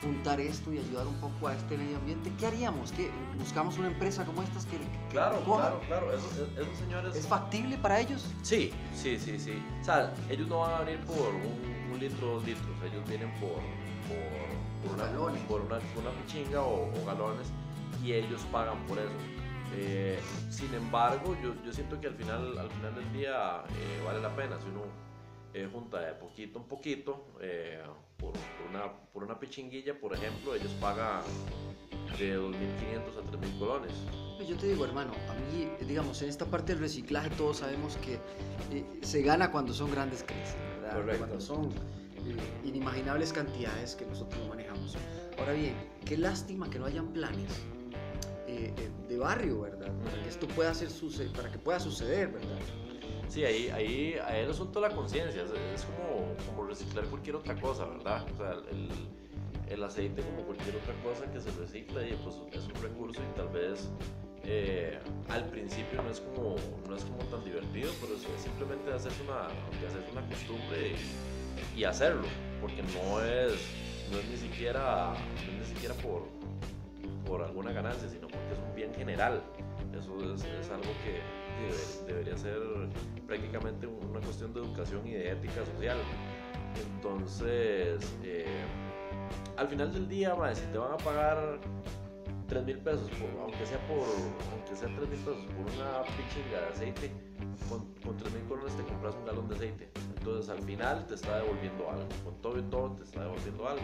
juntar esto y ayudar un poco a este medio ambiente? ¿Qué haríamos? ¿Qué, ¿Buscamos una empresa como estas que, que Claro, claro, claro. Esos, esos señores. ¿Es factible para ellos? Sí, sí, sí, sí. O sea, ellos no van a venir por un, un litro, dos litros. Ellos vienen por, por, por una, Galones. por una, una pichinga o, o galones y ellos pagan por eso. Eh, sin embargo, yo, yo siento que al final, al final del día eh, vale la pena si uno eh, junta de poquito en poquito por, por una, por una pichinguilla, por ejemplo, ellos pagan de 2.500 a 3.000 colones. Pues Yo te digo, hermano, a mí, digamos, en esta parte del reciclaje todos sabemos que eh, se gana cuando son grandes creces, ¿verdad? Correcto. Cuando son eh, inimaginables cantidades que nosotros manejamos. Ahora bien, qué lástima que no hayan planes eh, eh, de barrio, ¿verdad? Para que esto pueda suce- para que pueda suceder, ¿verdad? Sí, ahí, ahí, ahí el asunto de la conciencia, es, es como, como reciclar cualquier otra cosa, ¿verdad? O sea, el, el aceite como cualquier otra cosa que se recicla y pues es un recurso y tal vez eh, al principio no es como no es como tan divertido, pero es, simplemente hacerse una, de hacerse una costumbre y, hacerlo, porque no es, no es ni siquiera, ni siquiera por, por alguna ganancia, sino porque es un bien general. Eso es, algo que, que debe- debería ser prácticamente una cuestión de educación y de ética social. Entonces, eh, al final del día, mae, si te van a pagar 3 mil pesos, por- aunque sea por aunque sea 3 mil pesos por una pichinga de aceite, con, con 3 mil colones te compras un galón de aceite. Entonces al final te está devolviendo algo, con todo y todo te está devolviendo algo.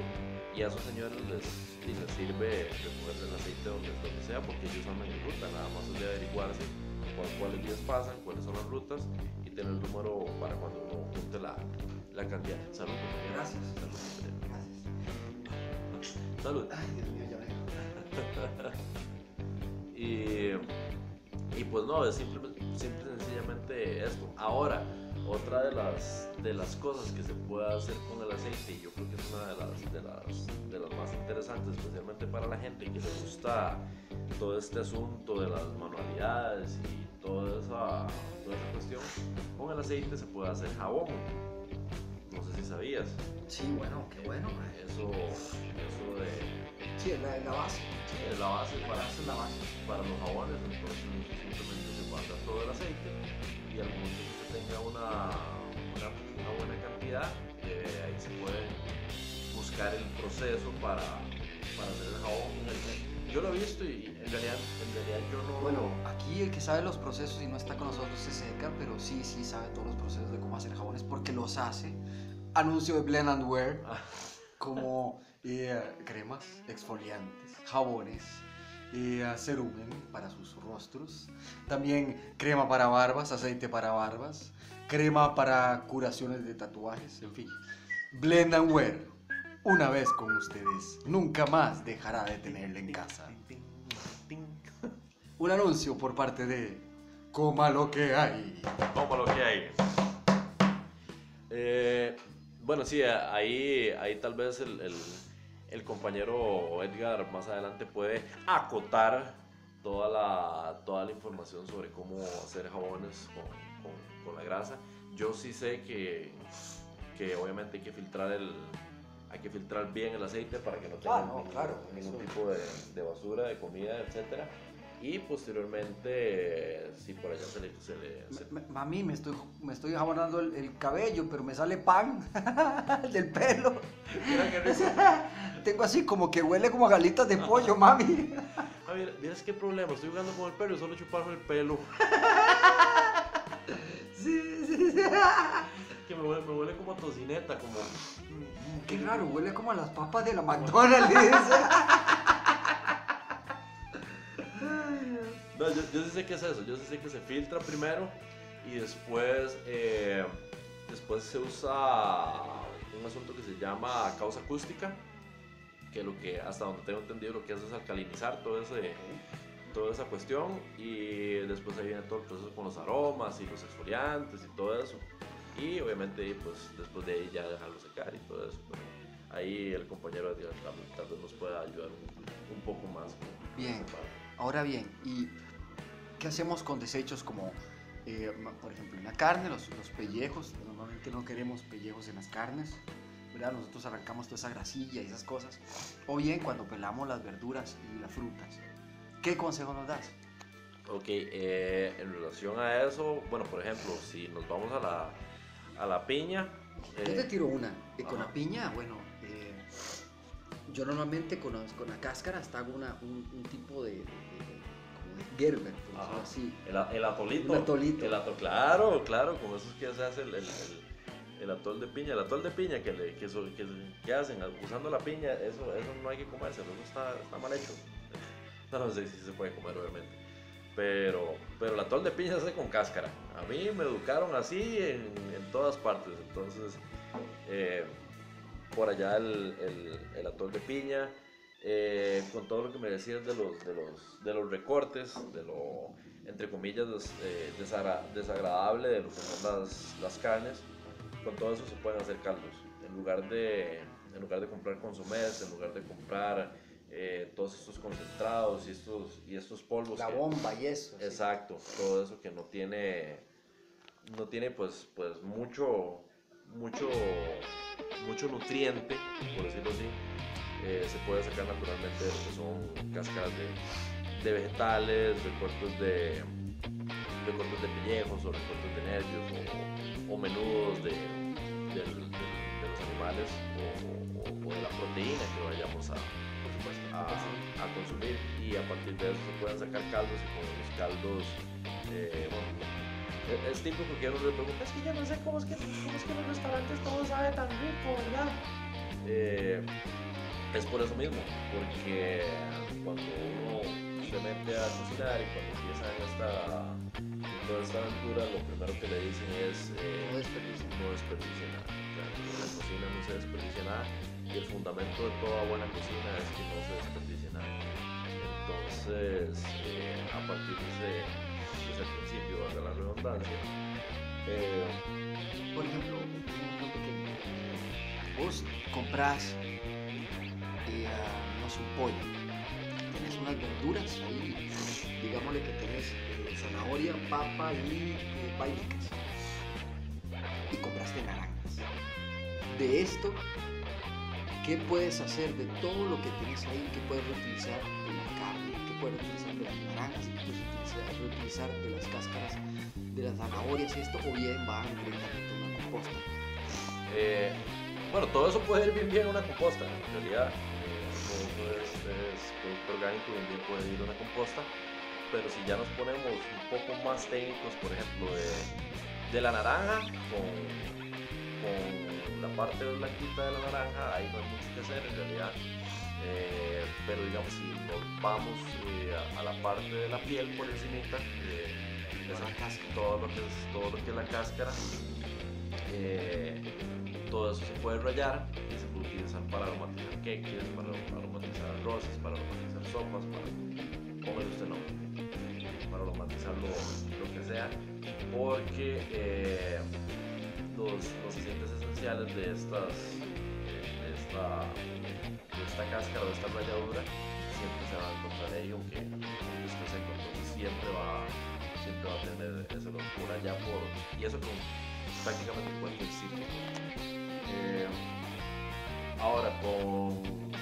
Y a esos señores les, les sirve recoger el aceite donde, donde sea porque ellos andan en ruta, nada más es de averiguarse cuál- cuáles días pasan, cuáles son las rutas y tener el número para cuando uno junte la, la cantidad. Salud, compañero. Gracias. Salud, compañero. Salud. Ay, Dios mío, ya veo. [LAUGHS] Y, y pues no, es simple, simple sencillamente esto. Ahora, otra de las, de las cosas que se puede hacer con el aceite, y yo creo que es una de las, de las, de las más interesantes, especialmente para la gente que le gusta todo este asunto de las manualidades y toda esa, toda esa cuestión, con el aceite se puede hacer jabón. No sé si sabías. Sí, bueno, qué bueno. man. Eso, eso de, Sí, es la, la base. es la base para, es la base. para los jabones, entonces simplemente se guarda todo el aceite y al momento que se tenga una, una, una buena cantidad, eh, ahí se puede buscar el proceso para, para hacer el jabón. Yo lo he visto y en realidad, en realidad yo no... Bueno, aquí el que sabe los procesos y no está con nosotros es Edgar, pero sí, sí sabe todos los procesos de cómo hacer jabones porque los hace. Anuncio de Blend and Wear Ah. como eh, cremas, exfoliantes, jabones, eh, cerumen para sus rostros, también crema para barbas, aceite para barbas, crema para curaciones de tatuajes, en fin. Blend and Wear, una vez con ustedes, nunca más dejará de tenerla en casa. [LAUGHS] Un anuncio por parte de Coma lo que hay. Como lo que hay. Eh, bueno, sí, ahí, ahí tal vez el, el- el compañero Edgar más adelante puede acotar toda la, toda la información sobre cómo hacer jabones con, con- con la grasa. Yo sí sé que, que obviamente hay que filtrar el hay que filtrar bien el aceite para que no tenga Ah, no, ningún, claro, ningún tipo de, de basura, de comida, etcétera. Y posteriormente, si por allá se le, se le- se- Mami, me estoy, me estoy jabonando el, el cabello, pero me sale pan [LAUGHS] del pelo. [LAUGHS] Tengo así como que huele como a galitas de pollo, mami. A ver, ¿vieras qué problema? Estoy jugando con el pelo y solo chuparme el pelo. [LAUGHS] Sí, sí, sí. Que me huele, me huele como a tocineta, como... Qué raro, huele como a las papas de la McDonald's. No, yo, yo sí sé que es eso. Yo sí sé que se filtra primero y después, eh, después se usa un asunto que se llama causa acústica, que lo que hasta donde tengo entendido lo que hace es alcalinizar todo ese, toda esa cuestión y después ahí viene todo el proceso con los aromas y los exfoliantes y todo eso. Y obviamente pues después de ahí ya dejarlo secar y todo eso. Pero ahí el compañero de tal, tal vez nos pueda ayudar un, un poco más. Bien. Ahora bien, ¿y qué hacemos con desechos como, eh, por ejemplo, en la carne, los, los pellejos? Normalmente no queremos pellejos en las carnes, ¿verdad? Nosotros arrancamos toda esa grasilla y esas cosas. O bien cuando pelamos las verduras y las frutas. ¿Qué consejo nos das? Ok, eh, en relación a eso, bueno, por ejemplo, si nos vamos a la, a la piña, Yo te eh, tiro una. eh, con la piña, bueno, eh, yo normalmente con, con la cáscara hasta hago una, un, un tipo de Gerber, Ajá. así. el, el atolito. Un atolito. El claro, claro, como eso es que se hace el, el, el- el atol de piña. El atol de piña que, le, que, so- que, que hacen usando la piña, eso, eso no hay que comerse, eso está, está mal hecho. [LAUGHS] No, no sé si se puede comer, obviamente. Pero, pero el atol de piña se hace con cáscara. A mí me educaron así en, en todas partes. Entonces, eh, por allá el, el, el atol de piña. Eh, con todo lo que me decías de los, de los, de los recortes, de lo, entre comillas, des- eh, desagra- desagradable de lo que son las, las carnes, con todo eso se pueden hacer caldos. En lugar de, en lugar de comprar consomés, en lugar de comprar eh, todos estos concentrados y estos, y estos polvos. La que- bomba y eso. sí. Exacto, todo eso que no tiene, no tiene pues, pues mucho, mucho, mucho nutriente, por decirlo así, eh, se puede sacar naturalmente lo que son cáscaras de, de vegetales, recortes de, recortes de pellejos o recortes de nervios o, menudos de, de los animales o, o- de la proteína que vayamos a, a, a consumir y a partir de eso se pueden sacar caldos y con caldos eh, bueno, es- típico que uno le pregunta es que yo no sé cómo es que, cómo es que en los restaurantes todo sabe tan rico ¿verdad? Eh, es por eso mismo porque cuando uno se mete a cocinar y cuando empieza en esta, en toda esta aventura lo primero que le dicen es eh, No desperdicie nada. En la cocina no se desperdicia nada y el fundamento de toda buena cocina es que no se desperdicie nada. Entonces, eh, a partir de ese, de ese principio, de la redundancia, eh, Por ejemplo, un pequeño. Vos compras, sé, un pollo. Tenés unas verduras ahí, digámosle que tenés eh, zanahoria, papa y eh. Y compraste naranjas. De esto, ¿qué puedes hacer de todo lo que tienes ahí? ¿Qué puedes reutilizar de la carne? ¿Qué puedes reutilizar de las naranjas? ¿Qué puedes utilizar- reutilizar de las cáscaras de las zanahorias y esto? O bien va directamente a una composta. Eh, bueno, todo eso puede ir bien bien una composta. En realidad, eso es, es producto orgánico, bien bien puede ir a una composta. Pero si ya nos ponemos un poco más técnicos, por ejemplo, de, de la naranja con, con la parte blanquita de la naranja, ahí no hay mucho que hacer en realidad. Eh, pero digamos, si nos vamos eh, a, a la parte de la piel por encimita, eh, todo lo que es todo lo que es la cáscara, eh, todo eso se puede rayar y se puede utilizar para aromatizar cakes, para aromatizar arroces, para aromatizar sopas, para póngale usted nombre, para aromatizar lo, lo que sea, porque eh, los, los aceites esenciales de estas esta, de esta cáscara, de esta ralladura, siempre se van a encontrar ahí, aunque, esté seco, entonces siempre va, siempre va a tener olor por allá por, y eso con prácticamente cualquier sitio. Ahora con,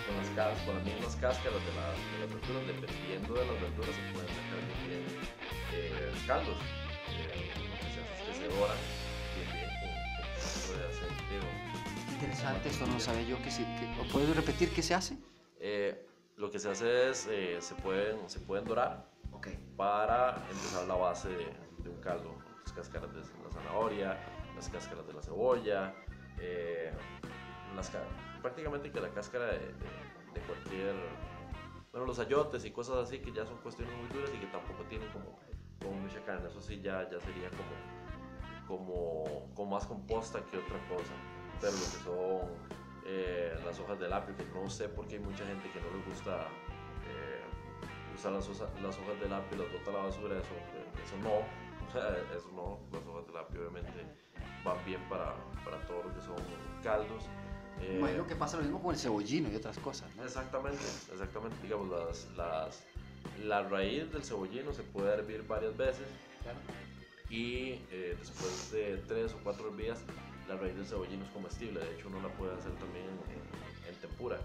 con las con las mismas cáscaras de, la- de las verduras, dependiendo de las verduras, se pueden sacar bien eh, caldos. Eh, que se doran bien bien con, con un poco de aceite o Interesante, esto no sabía yo que sí. ¿o ¿Puedes repetir qué se hace? Eh, lo que se hace es, eh, se, pueden, se pueden dorar Ok. para empezar la base de, de un caldo. Las cáscaras de la zanahoria, las cáscaras de la cebolla, eh, las, prácticamente que la cáscara de, cualquier, bueno, los ayotes y cosas así que ya son cuestiones muy duras y que tampoco tienen como, como mucha carne. Eso sí ya, ya sería como, como, como más composta que otra cosa. pero lo que son eh, las hojas de apio, que no sé por qué hay mucha gente que no le gusta eh, usar las, las hojas de apio las bota a la basura, eso, eh, eso no, [LAUGHS] eso no, las hojas de apio obviamente van bien para, para todo lo que son caldos. Eh, Imagino que pasa lo mismo con el cebollino y otras cosas, ¿no? Exactamente, exactamente. Digamos, las, las, la raíz del cebollino se puede hervir varias veces Claro. y eh, después de tres o cuatro hervidas, la raíz del cebollino es comestible. De hecho, uno la puede hacer también en, en- en tempura.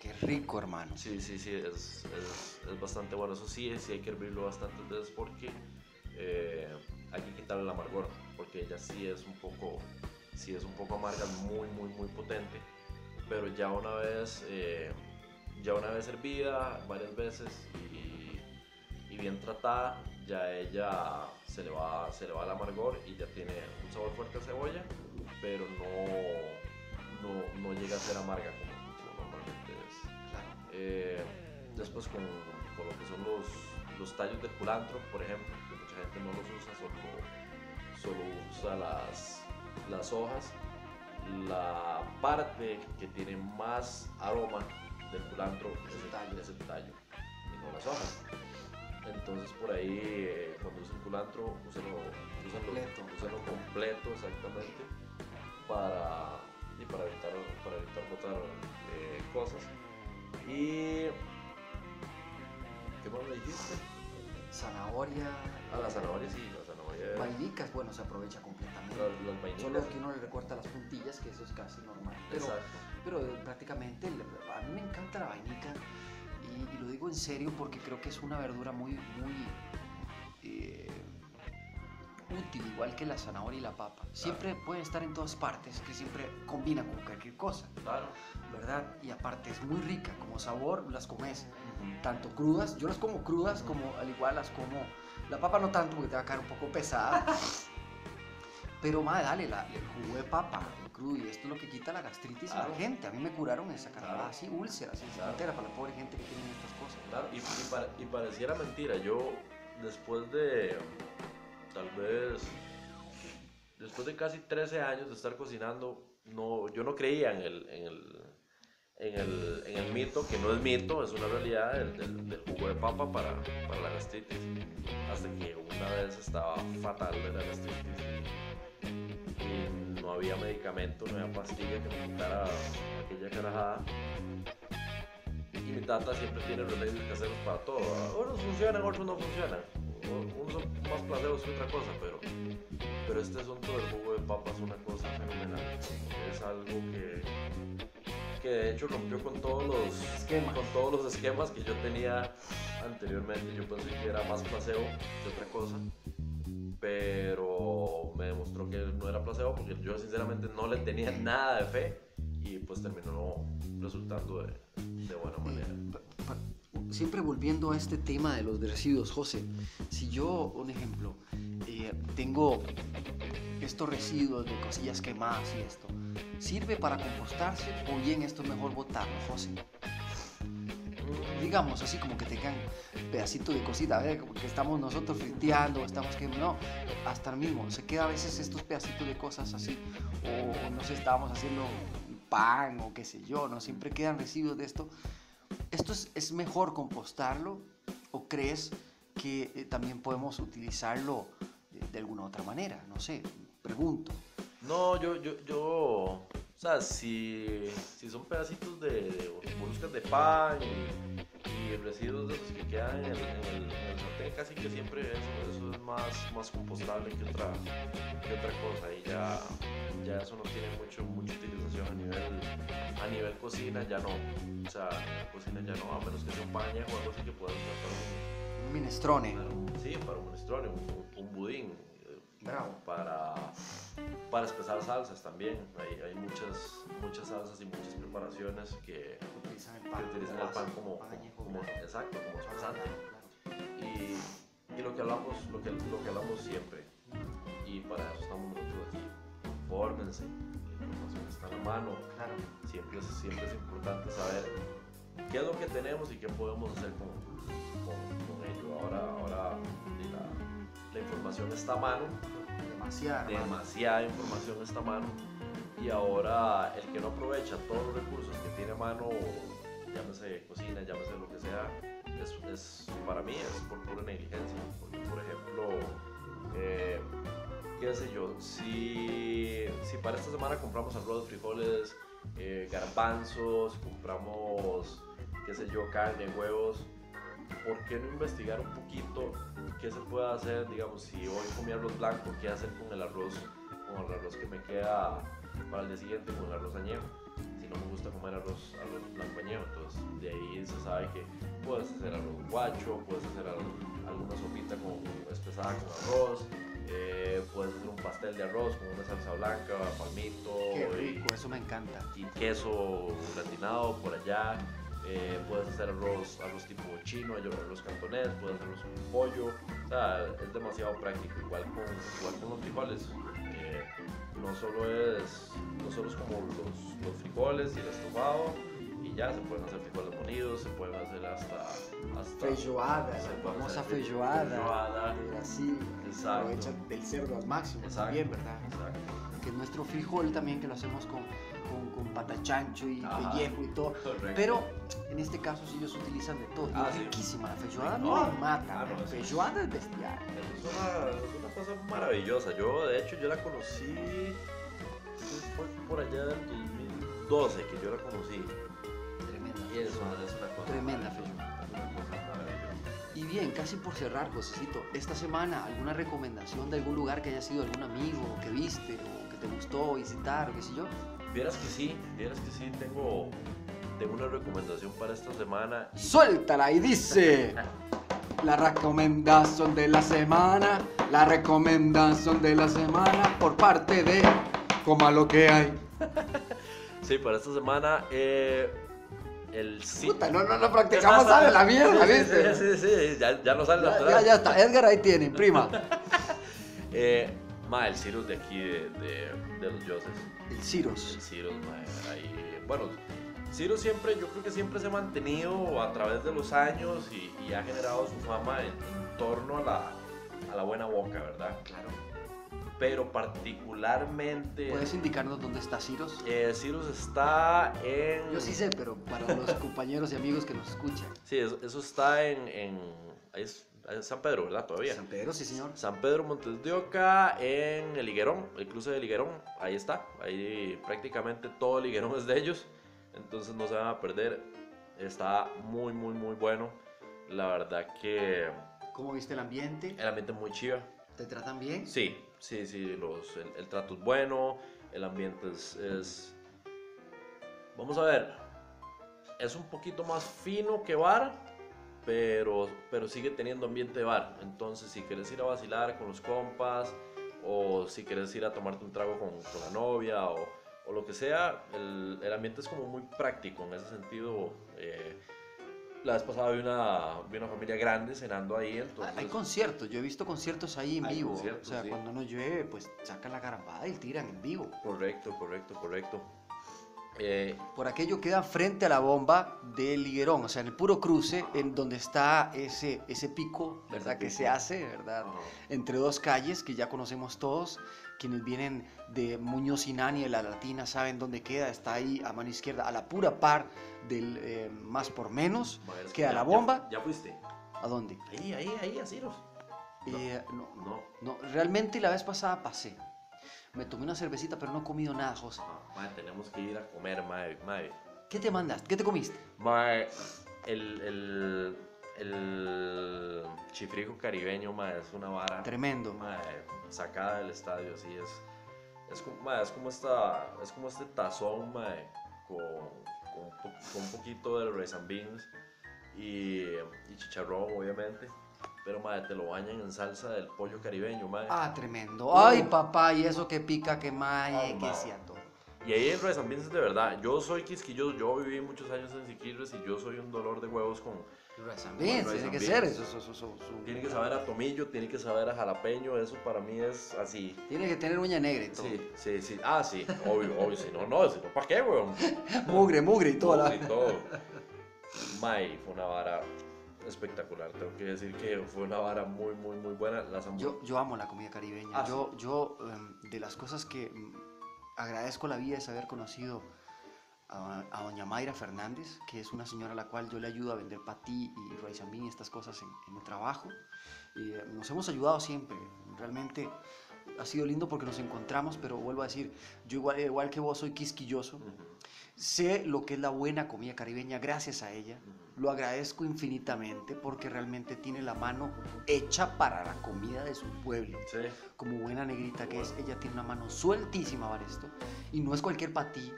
Qué rico, hermano. Sí, sí, sí, es, es, es bastante bueno. Eso sí, sí hay que hervirlo bastantes veces porque eh, hay que quitarle el amargor, porque ella sí es un poco, sí es un poco amarga, muy, muy, muy potente. Pero ya una vez, eh, ya una vez hervida, varias veces y, y bien tratada, ya ella se le, va, se le va el amargor y ya tiene un sabor fuerte a cebolla, pero no, no, no llega a ser amarga como, normalmente es. Eh, después con, con lo que son los, los tallos de culantro, por ejemplo, que mucha gente no los usa, solo, solo usa las, las hojas. La parte que tiene más aroma del culantro es el tallo, es el tallo y no las hojas. Entonces por ahí eh, cuando usen culantro, úsenlo, Completo. úsenlo completo exactamente para, y para evitar, para evitar botar eh, cosas. Y. ¿Qué más me dijiste? Zanahoria. Ah, la zanahoria, sí, zanahoria. Vainicas, bueno, se aprovecha completamente. Solo que uno le recorta las puntillas, que eso es casi normal. Pero, pero eh, prácticamente a mí me encanta la vainica y, y lo digo en serio porque creo que es una verdura muy, muy eh, útil, igual que la zanahoria y la papa. Siempre pueden estar en todas partes, que siempre combina con cualquier cosa, Claro. ¿verdad? Y aparte es muy rica, como sabor las comes tanto crudas, yo las como crudas como al igual las como, la papa no tanto porque te va a caer un poco pesada, [LAUGHS] pero madre, dale, la- el jugo de papa, el crudo, y esto es lo que quita la gastritis a la gente, a mí me curaron esa carnada Claro. así, úlceras, sin Claro. para la pobre gente que tiene estas cosas. Claro, y, y pareciera mentira, yo después de tal vez después de casi 13 años de estar cocinando, no, yo no creía en el, en el, en el, en el mito, que no es mito, es una realidad del, jugo de papa para, para la gastritis. Hasta que una vez estaba fatal de la gastritis y no había medicamento, no había pastilla que me quitara aquella carajada. Y mi tata siempre tiene remedios caseros para todo. Unos funcionan, otros no funcionan. Unos son más placebos que otra cosa, pero, pero este asunto del jugo de papa es una cosa fenomenal. Es algo que, que de hecho rompió con todos los Esquemas. con todos los esquemas que yo tenía anteriormente. Yo pensé que era más placebo que otra cosa. Pero me demostró que no era placebo porque yo sinceramente no le tenía nada de fe y pues terminó resultando de, de buena manera. Eh, siempre volviendo a este tema de los residuos, José, si yo, un ejemplo, eh, tengo estos residuos de cosillas quemadas y esto, ¿sirve para compostarse o bien esto es mejor botarlo, José? Digamos así como que tengan pedacitos de cosita, ¿eh? como que estamos nosotros friteando, estamos que no, hasta el mismo, se queda a veces estos pedacitos de cosas así, o no sé, estábamos haciendo pan o qué sé yo, ¿no? Siempre quedan residuos de esto. ¿Esto es, es mejor compostarlo o crees que eh, también podemos utilizarlo de, de alguna otra manera? No sé, pregunto. No, yo, yo, yo, o sea, si, si son pedacitos de, de moluscas de pan y, y residuos de esos que quedan en el, en el, en el sartén, casi que siempre eso, eso es más, más compostable que otra, que otra cosa y ya, ya eso no tiene mucho, mucha utilización a nivel, a nivel cocina, ya no, o sea, a nivel cocina ya no, a menos que sea un paña o algo así que puedas usar para un, Un minestrone. para un- sí, para un minestrone, un, un budín, para, para espesar salsas también. Hay, hay muchas, muchas salsas y muchas preparaciones que, Utilizan el que pan. utilizan como el pan como, como- exacto, como espesante. Y, y lo que hablamos, lo que, lo que hablamos siempre, y para eso estamos nosotros aquí, infórmense, la información está en la mano, siempre es, siempre es importante saber qué es lo que tenemos y qué podemos hacer con, con, con ello. Ahora, ahora la, la información está a mano, Demasiada información está mano Y ahora el que no aprovecha todos los recursos que tiene a mano, llámese cocina, llámese lo que sea, es, es- para mí es por pura negligencia. Porque, por ejemplo, eh, qué sé yo, si, si para esta semana compramos arroz, frijoles, eh, garbanzos, compramos, qué sé yo, carne, huevos, ¿por qué no investigar un poquito qué se puede hacer? Digamos, si hoy comí arroz blanco, ¿qué hacer con el arroz, con el arroz que me queda para el día siguiente con el arroz añejo? Si no me gusta comer arroz, arroz blanco añejo, entonces de ahí se sabe que puedes hacer arroz guacho, puedes hacer al- alguna sopita con, espesada con arroz, eh, puedes hacer un pastel de arroz con una salsa blanca, palmito Qué y- rico, eso me encanta. y queso gratinado por allá. Eh, puedes hacer arroz, arroz tipo chino, arroz cantonés, puedes hacer arroz con pollo. O sea, es demasiado práctico. Igual con, igual con los frijoles. eh, no, solo es, no solo es como los, los frijoles y el estofado. Y ya se pueden hacer frijoles molidos, se pueden hacer hasta. hasta Feijoada, se la famosa feijoada. eh, Así, Exacto. aprovechan del cerdo al máximo Exacto, también, ¿verdad? Exacto. Que es nuestro frijol también, que lo hacemos con, con, con patachancho y Ajá. pellejo y todo. Correcto. Pero en este caso sí ellos utilizan de todo. Y Ah, es sí. riquísima la feijoada, no, no. me mata. Ah, no, la es- feijoada es bestial. Es una, es una cosa maravillosa. Yo, de hecho, yo la conocí. Fue por allá del 2012 que yo la conocí. Tremenda. Y es una, es una cosa. Tremenda una cosa maravillosa. Y bien, casi por cerrar, Josecito, esta semana, ¿alguna recomendación de algún lugar que haya sido algún amigo que viste o que te gustó visitar o qué sé yo? Vieras que sí, vieras que sí, tengo, tengo una recomendación para esta semana. Suéltala y dice la recomendación de la semana, la recomendación de la semana por parte de Coma lo que hay. Sí, para esta semana, eh, el sí. Puta, no, no, no practicamos, sale la mierda, Sí, ¿viste? Sí, sí, sí, ya, ya no sale Ya, ya, ya está, Edgar ahí tiene, prima. [LAUGHS] Eh, ma, el Cirrus de aquí de, de, de los dioses. El El Ciros. Ma, ahí, bueno, Cirrus siempre, yo creo que siempre se ha mantenido a través de los años y, y ha generado su fama en, en torno a la, a la buena boca, ¿verdad? Claro. Pero particularmente, ¿Puedes indicarnos dónde está Ciros? eh, Cirrus está en... Yo sí sé, pero para los [LAUGHS] compañeros y amigos que nos escuchan. Sí, eso, eso está en, en es San Pedro, ¿verdad? Todavía. San Pedro, sí, señor. San Pedro Montes de Oca en el Higuerón, el cruce del Higuerón, ahí está, ahí prácticamente todo el Higuerón es de ellos, entonces no se van a perder, está muy muy muy bueno, la verdad que ¿Cómo viste el ambiente? el ambiente es muy chiva, ¿Te tratan bien? sí, sí, sí, los, el, el trato es bueno, el ambiente es, es- vamos a ver, es un poquito más fino que bar, pero, pero sigue teniendo ambiente de bar. Entonces, si quieres ir a vacilar con los compas, o si quieres ir a tomarte un trago con, con la novia, o, o lo que sea, el, el ambiente es como muy práctico en ese sentido. eh, la vez pasada vi una, vi una familia grande cenando ahí, Ah, entonces... Hay conciertos, yo he visto conciertos ahí en Hay vivo. o sea, sí. cuando no llueve, pues sacan la garambada y tiran en vivo. Correcto, correcto, correcto. Eh, Por aquello queda frente a la bomba del Liguerón, o sea, en el puro cruce, en donde está ese, ese pico, ¿verdad? Ese Que se hace, ¿verdad? Entre dos calles que ya conocemos todos. Quienes vienen de Muñoz y Nani, de la Latina, saben dónde queda. Está ahí a mano izquierda, a la pura par del eh, más por menos. Ma, es que Queda ya- la bomba. Ya, fuiste. ¿A dónde? Ahí, ahí, ahí, los. No. Eh, no, No. no, realmente la vez pasada pasé. Me tomé una cervecita, pero no he comido nada, José. Ah, mae, tenemos que ir a comer, mae, mae. ¿Qué te mandaste? ¿Qué te comiste? Mae, el, el, el chifrijo caribeño, mae, es una vara. Tremendo. Mae, sacada del estadio, así es. Es como, mae, es como esta, es como este tazón, mae, con, con, con un poquito de rice and beans y, y chicharrón, obviamente. Pero, mae, te lo bañan en salsa del pollo caribeño, mae. Ah, tremendo. Ay, papá, y eso que pica, que maye, Ah, que sea todo. Y ahí el rice and beans es de verdad. Yo soy quisquilloso, yo viví muchos años en Siquirres y yo soy un dolor de huevos con... Rice tiene que ser eso. eso, eso, eso, eso. Tiene que saber a tomillo, tiene que saber a jalapeño, eso para mí es así. Tiene que tener uña negra y todo. Sí, sí, sí. Ah, sí, obvio, obvio. Si no, no, si no, ¿para qué, weón? [LAUGHS] Mugre, mugre y todo. la- Y todo. May, fue una vara espectacular. Tengo que decir que fue una vara muy, muy, muy buena. Las. Yo, yo amo la comida caribeña. Ah, yo, yo em, de las cosas que mm, agradezco la vida de haber conocido a, a doña Mayra Fernández, que es una señora a la cual yo le ayudo a vender patí y bean y estas cosas en, en el trabajo. Y eh, nos hemos ayudado siempre. Realmente ha sido lindo porque nos encontramos, pero vuelvo a decir, yo igual, igual que vos soy quisquilloso. Sé lo que es la buena comida caribeña gracias a ella. Lo agradezco infinitamente porque realmente tiene la mano hecha para la comida de su pueblo. Sí. Como buena negrita que es, ella tiene una mano sueltísima para esto. Y no es cualquier patí,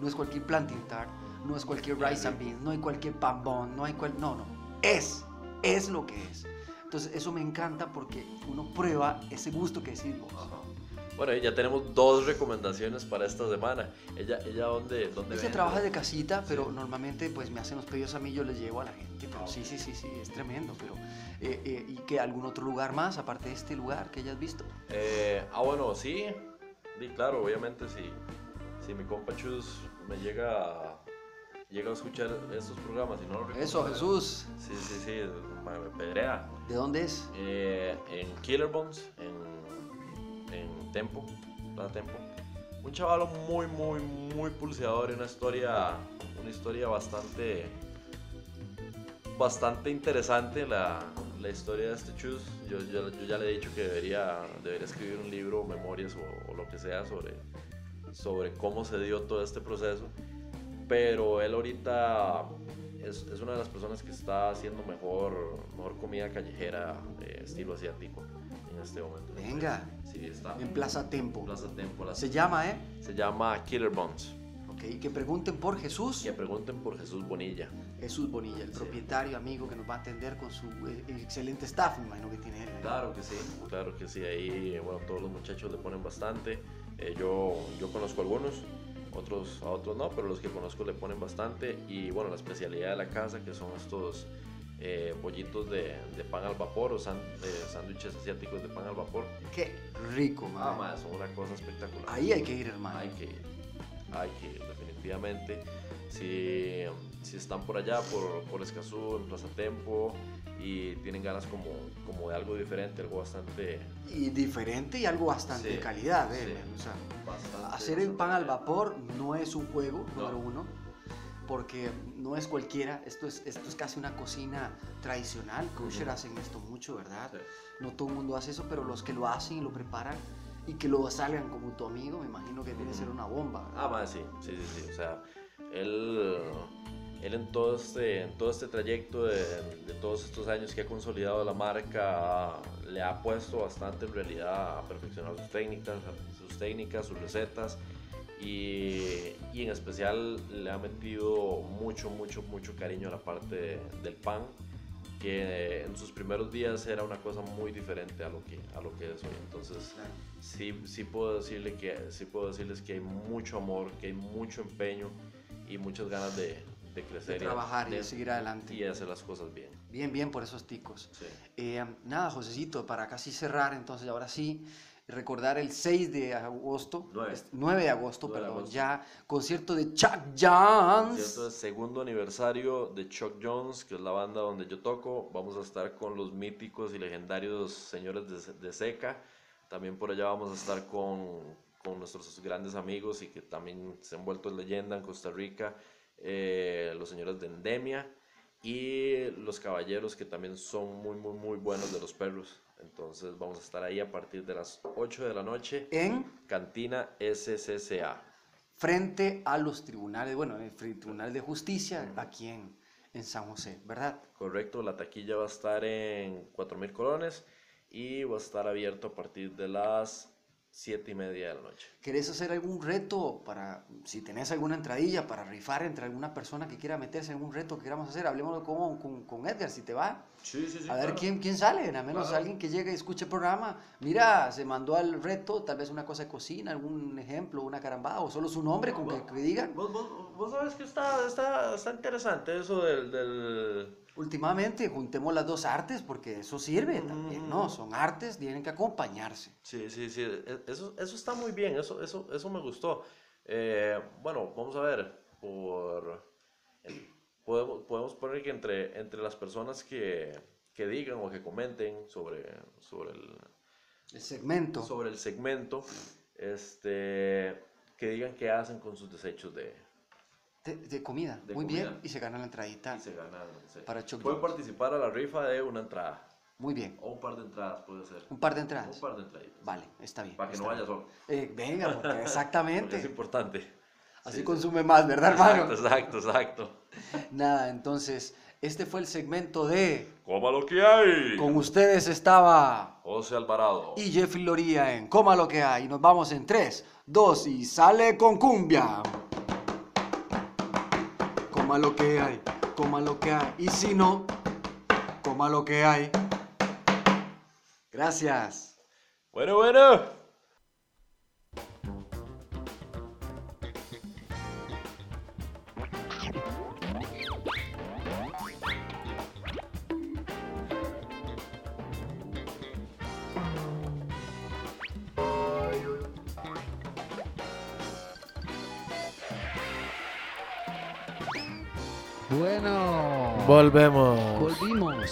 no es cualquier plantain tart, no es cualquier rice and beans, no hay cualquier pambón, no hay cual... No, no. Es, es lo que es. Entonces eso me encanta porque uno prueba ese gusto que decís vos. Bueno, ya tenemos dos recomendaciones para esta semana. Ella, ella ¿dónde, dónde Ella trabaja de casita, pero normalmente pues me hacen los pedidos a mí, yo les llevo a la gente. Pero sí, sí, sí, sí, es tremendo. Pero, eh, eh, ¿y que algún otro lugar más, aparte de este lugar que hayas visto? Eh, ah, bueno, sí. Sí, claro, obviamente si, si mi compa Chus me llega a, llega a escuchar estos programas y no lo Eso, Jesús. Sí, sí, sí, me pedrea. ¿De dónde es? Eh, en Killer Bones, en, en Tempo, Plaza Tempo. Un chaval muy, muy, muy pulseador y una historia, una historia bastante, bastante interesante la, la historia de este Chus. Yo, yo, yo ya le he dicho que debería, debería escribir un libro, memorias o, o lo que sea sobre, sobre cómo se dio todo este proceso. Pero él ahorita es, es una de las personas que está haciendo mejor, mejor comida callejera, eh, estilo asiático, este momento. Venga. Sí, está. En Plaza Tempo. Plaza Tempo. la- Se llama, ¿eh? se llama Killer Bones. Ok, que pregunten por Jesús. Que pregunten por Jesús Bonilla. Jesús Bonilla, el propietario, amigo que nos va a atender con su eh, excelente staff, me imagino que tiene él. ¿eh? Claro que sí, claro que sí. Ahí, bueno, todos los muchachos le ponen bastante. Eh, yo, yo conozco algunos, otros a otros no, pero los que conozco le ponen bastante. Y bueno, la especialidad de la casa, que son estos eh, bollitos de, de pan al vapor o eh, sándwiches asiáticos de pan al vapor. Qué rico, Ah, man. más, son una cosa espectacular. Ahí hay que ir, hermano. Hay que ir, hay que ir, definitivamente. Si, si están por allá, por, por Escazú, en Plaza Tempo, y tienen ganas como, como de algo diferente, algo bastante... Y diferente y algo bastante Sí, de calidad, ¿eh? sí. O sea, bastante hacer el pan al vapor no es un juego, No. número uno, porque no es cualquiera, esto es, esto es casi una cocina tradicional, kosher Ujú. hacen esto mucho, ¿verdad? Sí. No todo el mundo hace eso, pero los que lo hacen y lo preparan y que lo salgan como tu amigo, me imagino que tiene que ser una bomba. ¿verdad? Ah, más, sí, sí, sí, sí. O sea, él, él en, todo este, en todo este trayecto de, de todos estos años que ha consolidado la marca, le ha puesto bastante en realidad a perfeccionar sus técnicas, sus técnicas, sus recetas. Y, y en especial le ha metido mucho, mucho, mucho cariño a la parte de- del pan, que en sus primeros días era una cosa muy diferente a lo que, a lo que es hoy. Entonces, sí, sí puedo decirle que sí puedo decirles que hay mucho amor, que hay mucho empeño y muchas ganas de, de crecer De trabajar y de seguir adelante. y de hacer las cosas bien. Bien, bien por esos ticos. Sí. Eh, nada, Josecito, para casi cerrar, entonces ahora sí, recordar el 6 de agosto, Nueve. es- 9 de agosto, 9 de perdón, agosto. ya concierto de Chuck Jones. Cierto, es segundo aniversario de Chuck Jones, que es la banda donde yo toco. Vamos a estar con los míticos y legendarios señores de, de Seca. También por allá vamos a estar con, con nuestros grandes amigos y que también se han vuelto leyenda en Costa Rica, eh, los señores de Endemia y los caballeros que también son muy, muy, muy buenos de los perros. Entonces vamos a estar ahí a partir de las 8 de la noche. En Cantina SCCA. frente a los tribunales, bueno, el Tribunal de Justicia aquí en, en San José, ¿verdad? Correcto, la taquilla va a estar en 4.000 colones y va a estar abierto a partir de las 7 y media de la noche. ¿Querés hacer algún reto para, si tenés alguna entradilla para rifar entre alguna persona que quiera meterse en algún reto que queramos hacer? Hablemos con, con, con Edgar, si te va. Sí, sí, sí. a ver quién, quién sale, a menos Claro. alguien que llegue y escuche el programa. Mira, se mandó al reto, tal vez una cosa de cocina, algún ejemplo, una carambada, o solo su nombre con que, que digan. Vos, vos, vos sabes que está, está, está interesante eso del... del... Últimamente juntemos las dos artes porque eso sirve también, ¿no? Son artes, tienen que acompañarse. Sí, sí, sí, e- eso, eso está muy bien, eso, eso, eso me gustó. Eh, bueno, vamos a ver, por... Podemos, podemos poner que entre, entre las personas que, que digan o que comenten sobre, sobre el, El segmento. sobre el segmento, este, que digan qué hacen con sus desechos de, De, de comida. De Muy comida. bien. Y se gana la entradita. y se ganan. se- Para Pueden participar a la rifa de una entrada Muy bien. o un par de entradas, puede ser. Un par de entradas. Un par de entraditas. Vale, está bien. Para que no vaya solo. Eh, venga, porque [LAUGHS] Porque es exactamente. importante. Así Sí, consume más, ¿verdad, hermano? Exacto, exacto, exacto. [LAUGHS] Nada, entonces, este fue el segmento de Coma lo que hay. Con ustedes estaba José Alvarado. y Jeffrey Loría en Coma lo que hay. Nos vamos en 3, 2 y sale con cumbia. Coma lo que hay, coma lo que hay. Y si no, coma lo que hay. Gracias. Bueno, bueno. Volvemos. volvimos.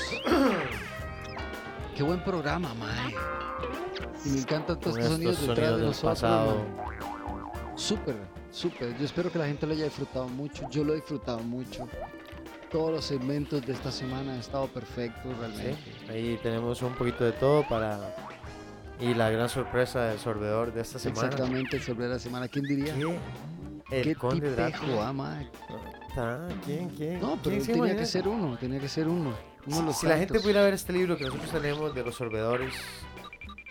Qué buen programa, Mae. Y me encantan todos estos sonidos estos detrás sonidos de nosotros. pasado. Súper, súper. Yo espero que la gente lo haya disfrutado mucho. Yo lo he disfrutado mucho. Todos los segmentos de esta semana han estado perfectos realmente. Sí, ahí tenemos un poquito de todo para... Y la gran sorpresa del sorbedor de esta semana. Exactamente, sobre la semana. ¿Quién diría? ¿Qué? El ¿Qué conde Drácula. ah, ¿Quién? ¿Quién? No, pero ¿Quién tenía que ser uno, tenía que ser uno. Uno de los Si la gente pudiera ver este libro que nosotros tenemos de los sorbedores,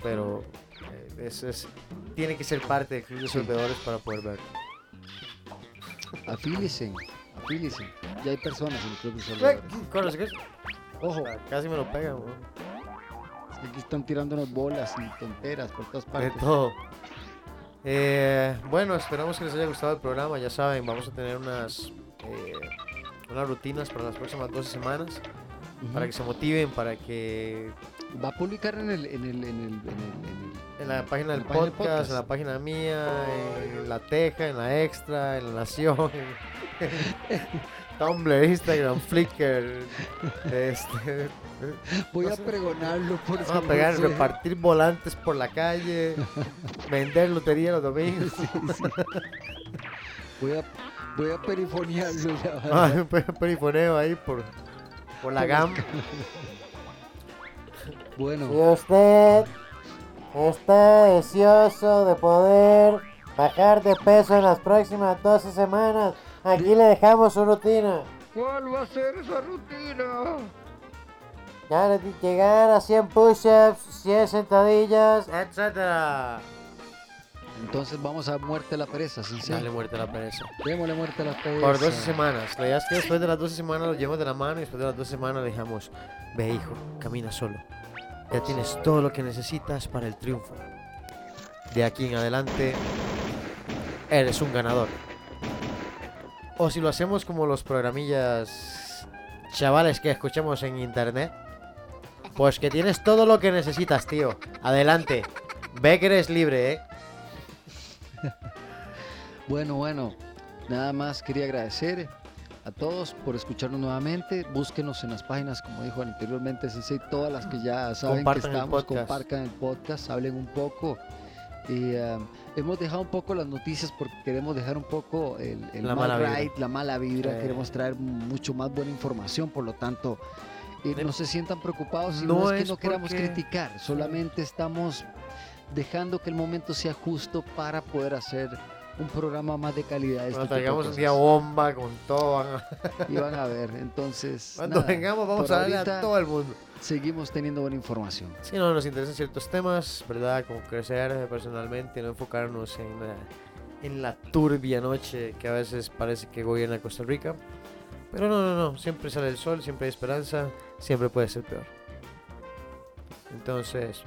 pero eh, es, es- tiene que ser parte del club de Sí. sorbedores para poder ver. Afílice, afílice. Ya hay personas en el club de. Corre, ¿qué? Ojo, Ah, Casi me lo pegan, weón. aquí están tirando unas bolas y tonteras por todas de partes. todo. Eh, bueno, esperamos que les haya gustado el programa. Ya saben, vamos a tener unas, eh, unas rutinas para las próximas 12 semanas. Para que se motiven, para que Va a publicar en el, en el, en el, en el, en la página del podcast, podcast. en la página mía, en la Teja, en la Extra, en la Nación, [LAUGHS] en Tumblr, Instagram, Flickr. Este, Voy no a sé. pregonarlo por vamos a pegar, repartir volantes por la calle, [LAUGHS] vender lotería los domingos. Voy a, voy a perifonearlo ya. Ah, un pe- perifoneo ahí por, por la GAM. Bueno, Si usted está deseoso de poder bajar de peso en las próximas 12 semanas, aquí le dejamos su rutina. ¿cuál va a ser esa rutina? Llegar a 100 push-ups, 100 sentadillas, etc. Entonces vamos a muerte a la pereza, sencillo. Dale muerte a la pereza. Démosle muerte a la pereza. Por 12 semanas. La idea es que después de las 12 semanas lo llevamos de la mano y después de las 12 semanas le dejamos, ve hijo, camina solo. Ya tienes todo lo que necesitas para el triunfo. De aquí en adelante, eres un ganador. O si lo hacemos como los programillas chavales que escuchamos en internet, pues que tienes todo lo que necesitas, tío. Adelante. Ve que eres libre, ¿eh? [LAUGHS] Bueno, bueno, nada más quería agradecer a todos por escucharnos nuevamente. Búsquenos en las páginas, como dijo anteriormente Sensei, todas las que ya saben Compartan que el estamos, compartan el podcast, hablen un poco. Y eh, hemos dejado un poco las noticias porque queremos dejar un poco el, el La mal mala vibra. la mala vibra. Queremos traer mucho más buena información, por lo tanto, eh, no se sientan preocupados. No no es que no queramos criticar, solamente estamos dejando que el momento sea justo para poder hacer un programa más de calidad. de Cuando este traigamos un día bomba con todo. Y van a ver, entonces. Cuando nada, vengamos vamos a darle a todo el mundo. Seguimos teniendo buena información. Si no nos interesan ciertos temas, ¿verdad? Como crecer personalmente, no enfocarnos en la, en la turbia noche que a veces parece que gobierna Costa Rica. Pero no, no, no. Siempre sale el sol, siempre hay esperanza, siempre puede ser peor. Entonces,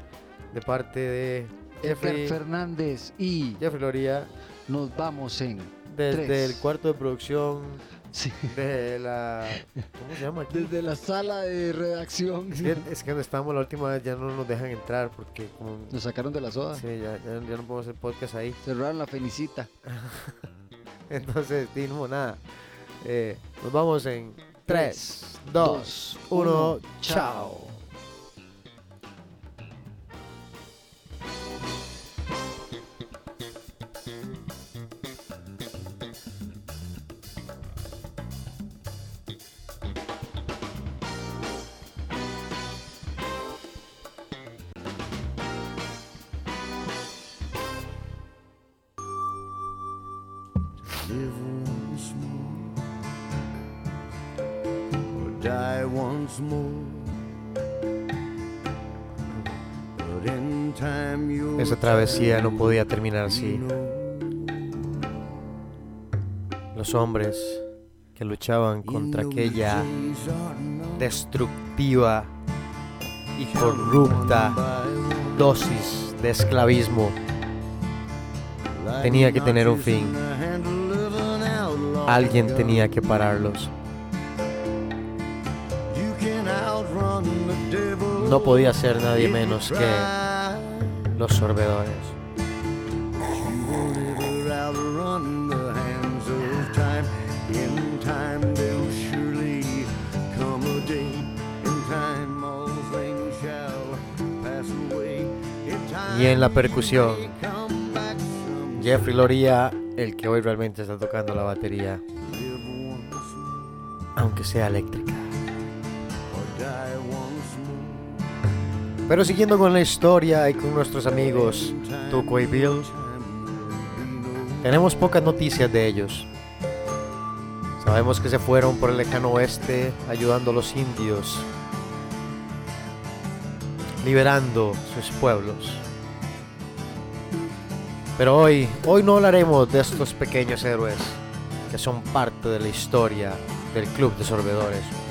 de parte de Jeffrey, Fernández y Jeffrey Loría, nos vamos en. desde Tres. el cuarto de producción sí, de la... ¿Cómo se llama aquí? desde la sala de redacción. Es que, es que donde estábamos la última vez ya no nos dejan entrar porque como... Nos sacaron de la soda. Sí, ya, ya, ya no podemos hacer podcast ahí. Cerraron la felicita. [LAUGHS] Entonces, di, no, nada. Eh, nos vamos en 3, 2, dos, 1, uno, chao. Travesía no podía terminar así. Los hombres que luchaban contra aquella destructiva y corrupta dosis de esclavismo tenía que tener un fin. Alguien tenía que pararlos. No podía ser nadie menos que sorbedores. Y en la percusión, Jeffrey Loría, el que hoy realmente está tocando la batería, aunque sea eléctrica. Pero siguiendo con la historia y con nuestros amigos Tuco y Bill, tenemos pocas noticias de ellos. Sabemos que se fueron por el lejano oeste ayudando a los indios, liberando sus pueblos. Pero hoy, hoy no hablaremos de estos pequeños héroes que son parte de la historia del Club de Sorbedores.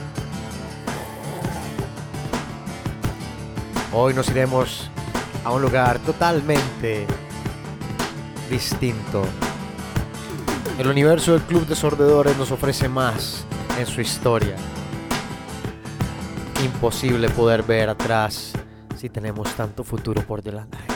Hoy nos iremos a un lugar totalmente distinto. El universo del Club de Sordedores nos ofrece más en su historia. Imposible poder ver atrás si tenemos tanto futuro por delante.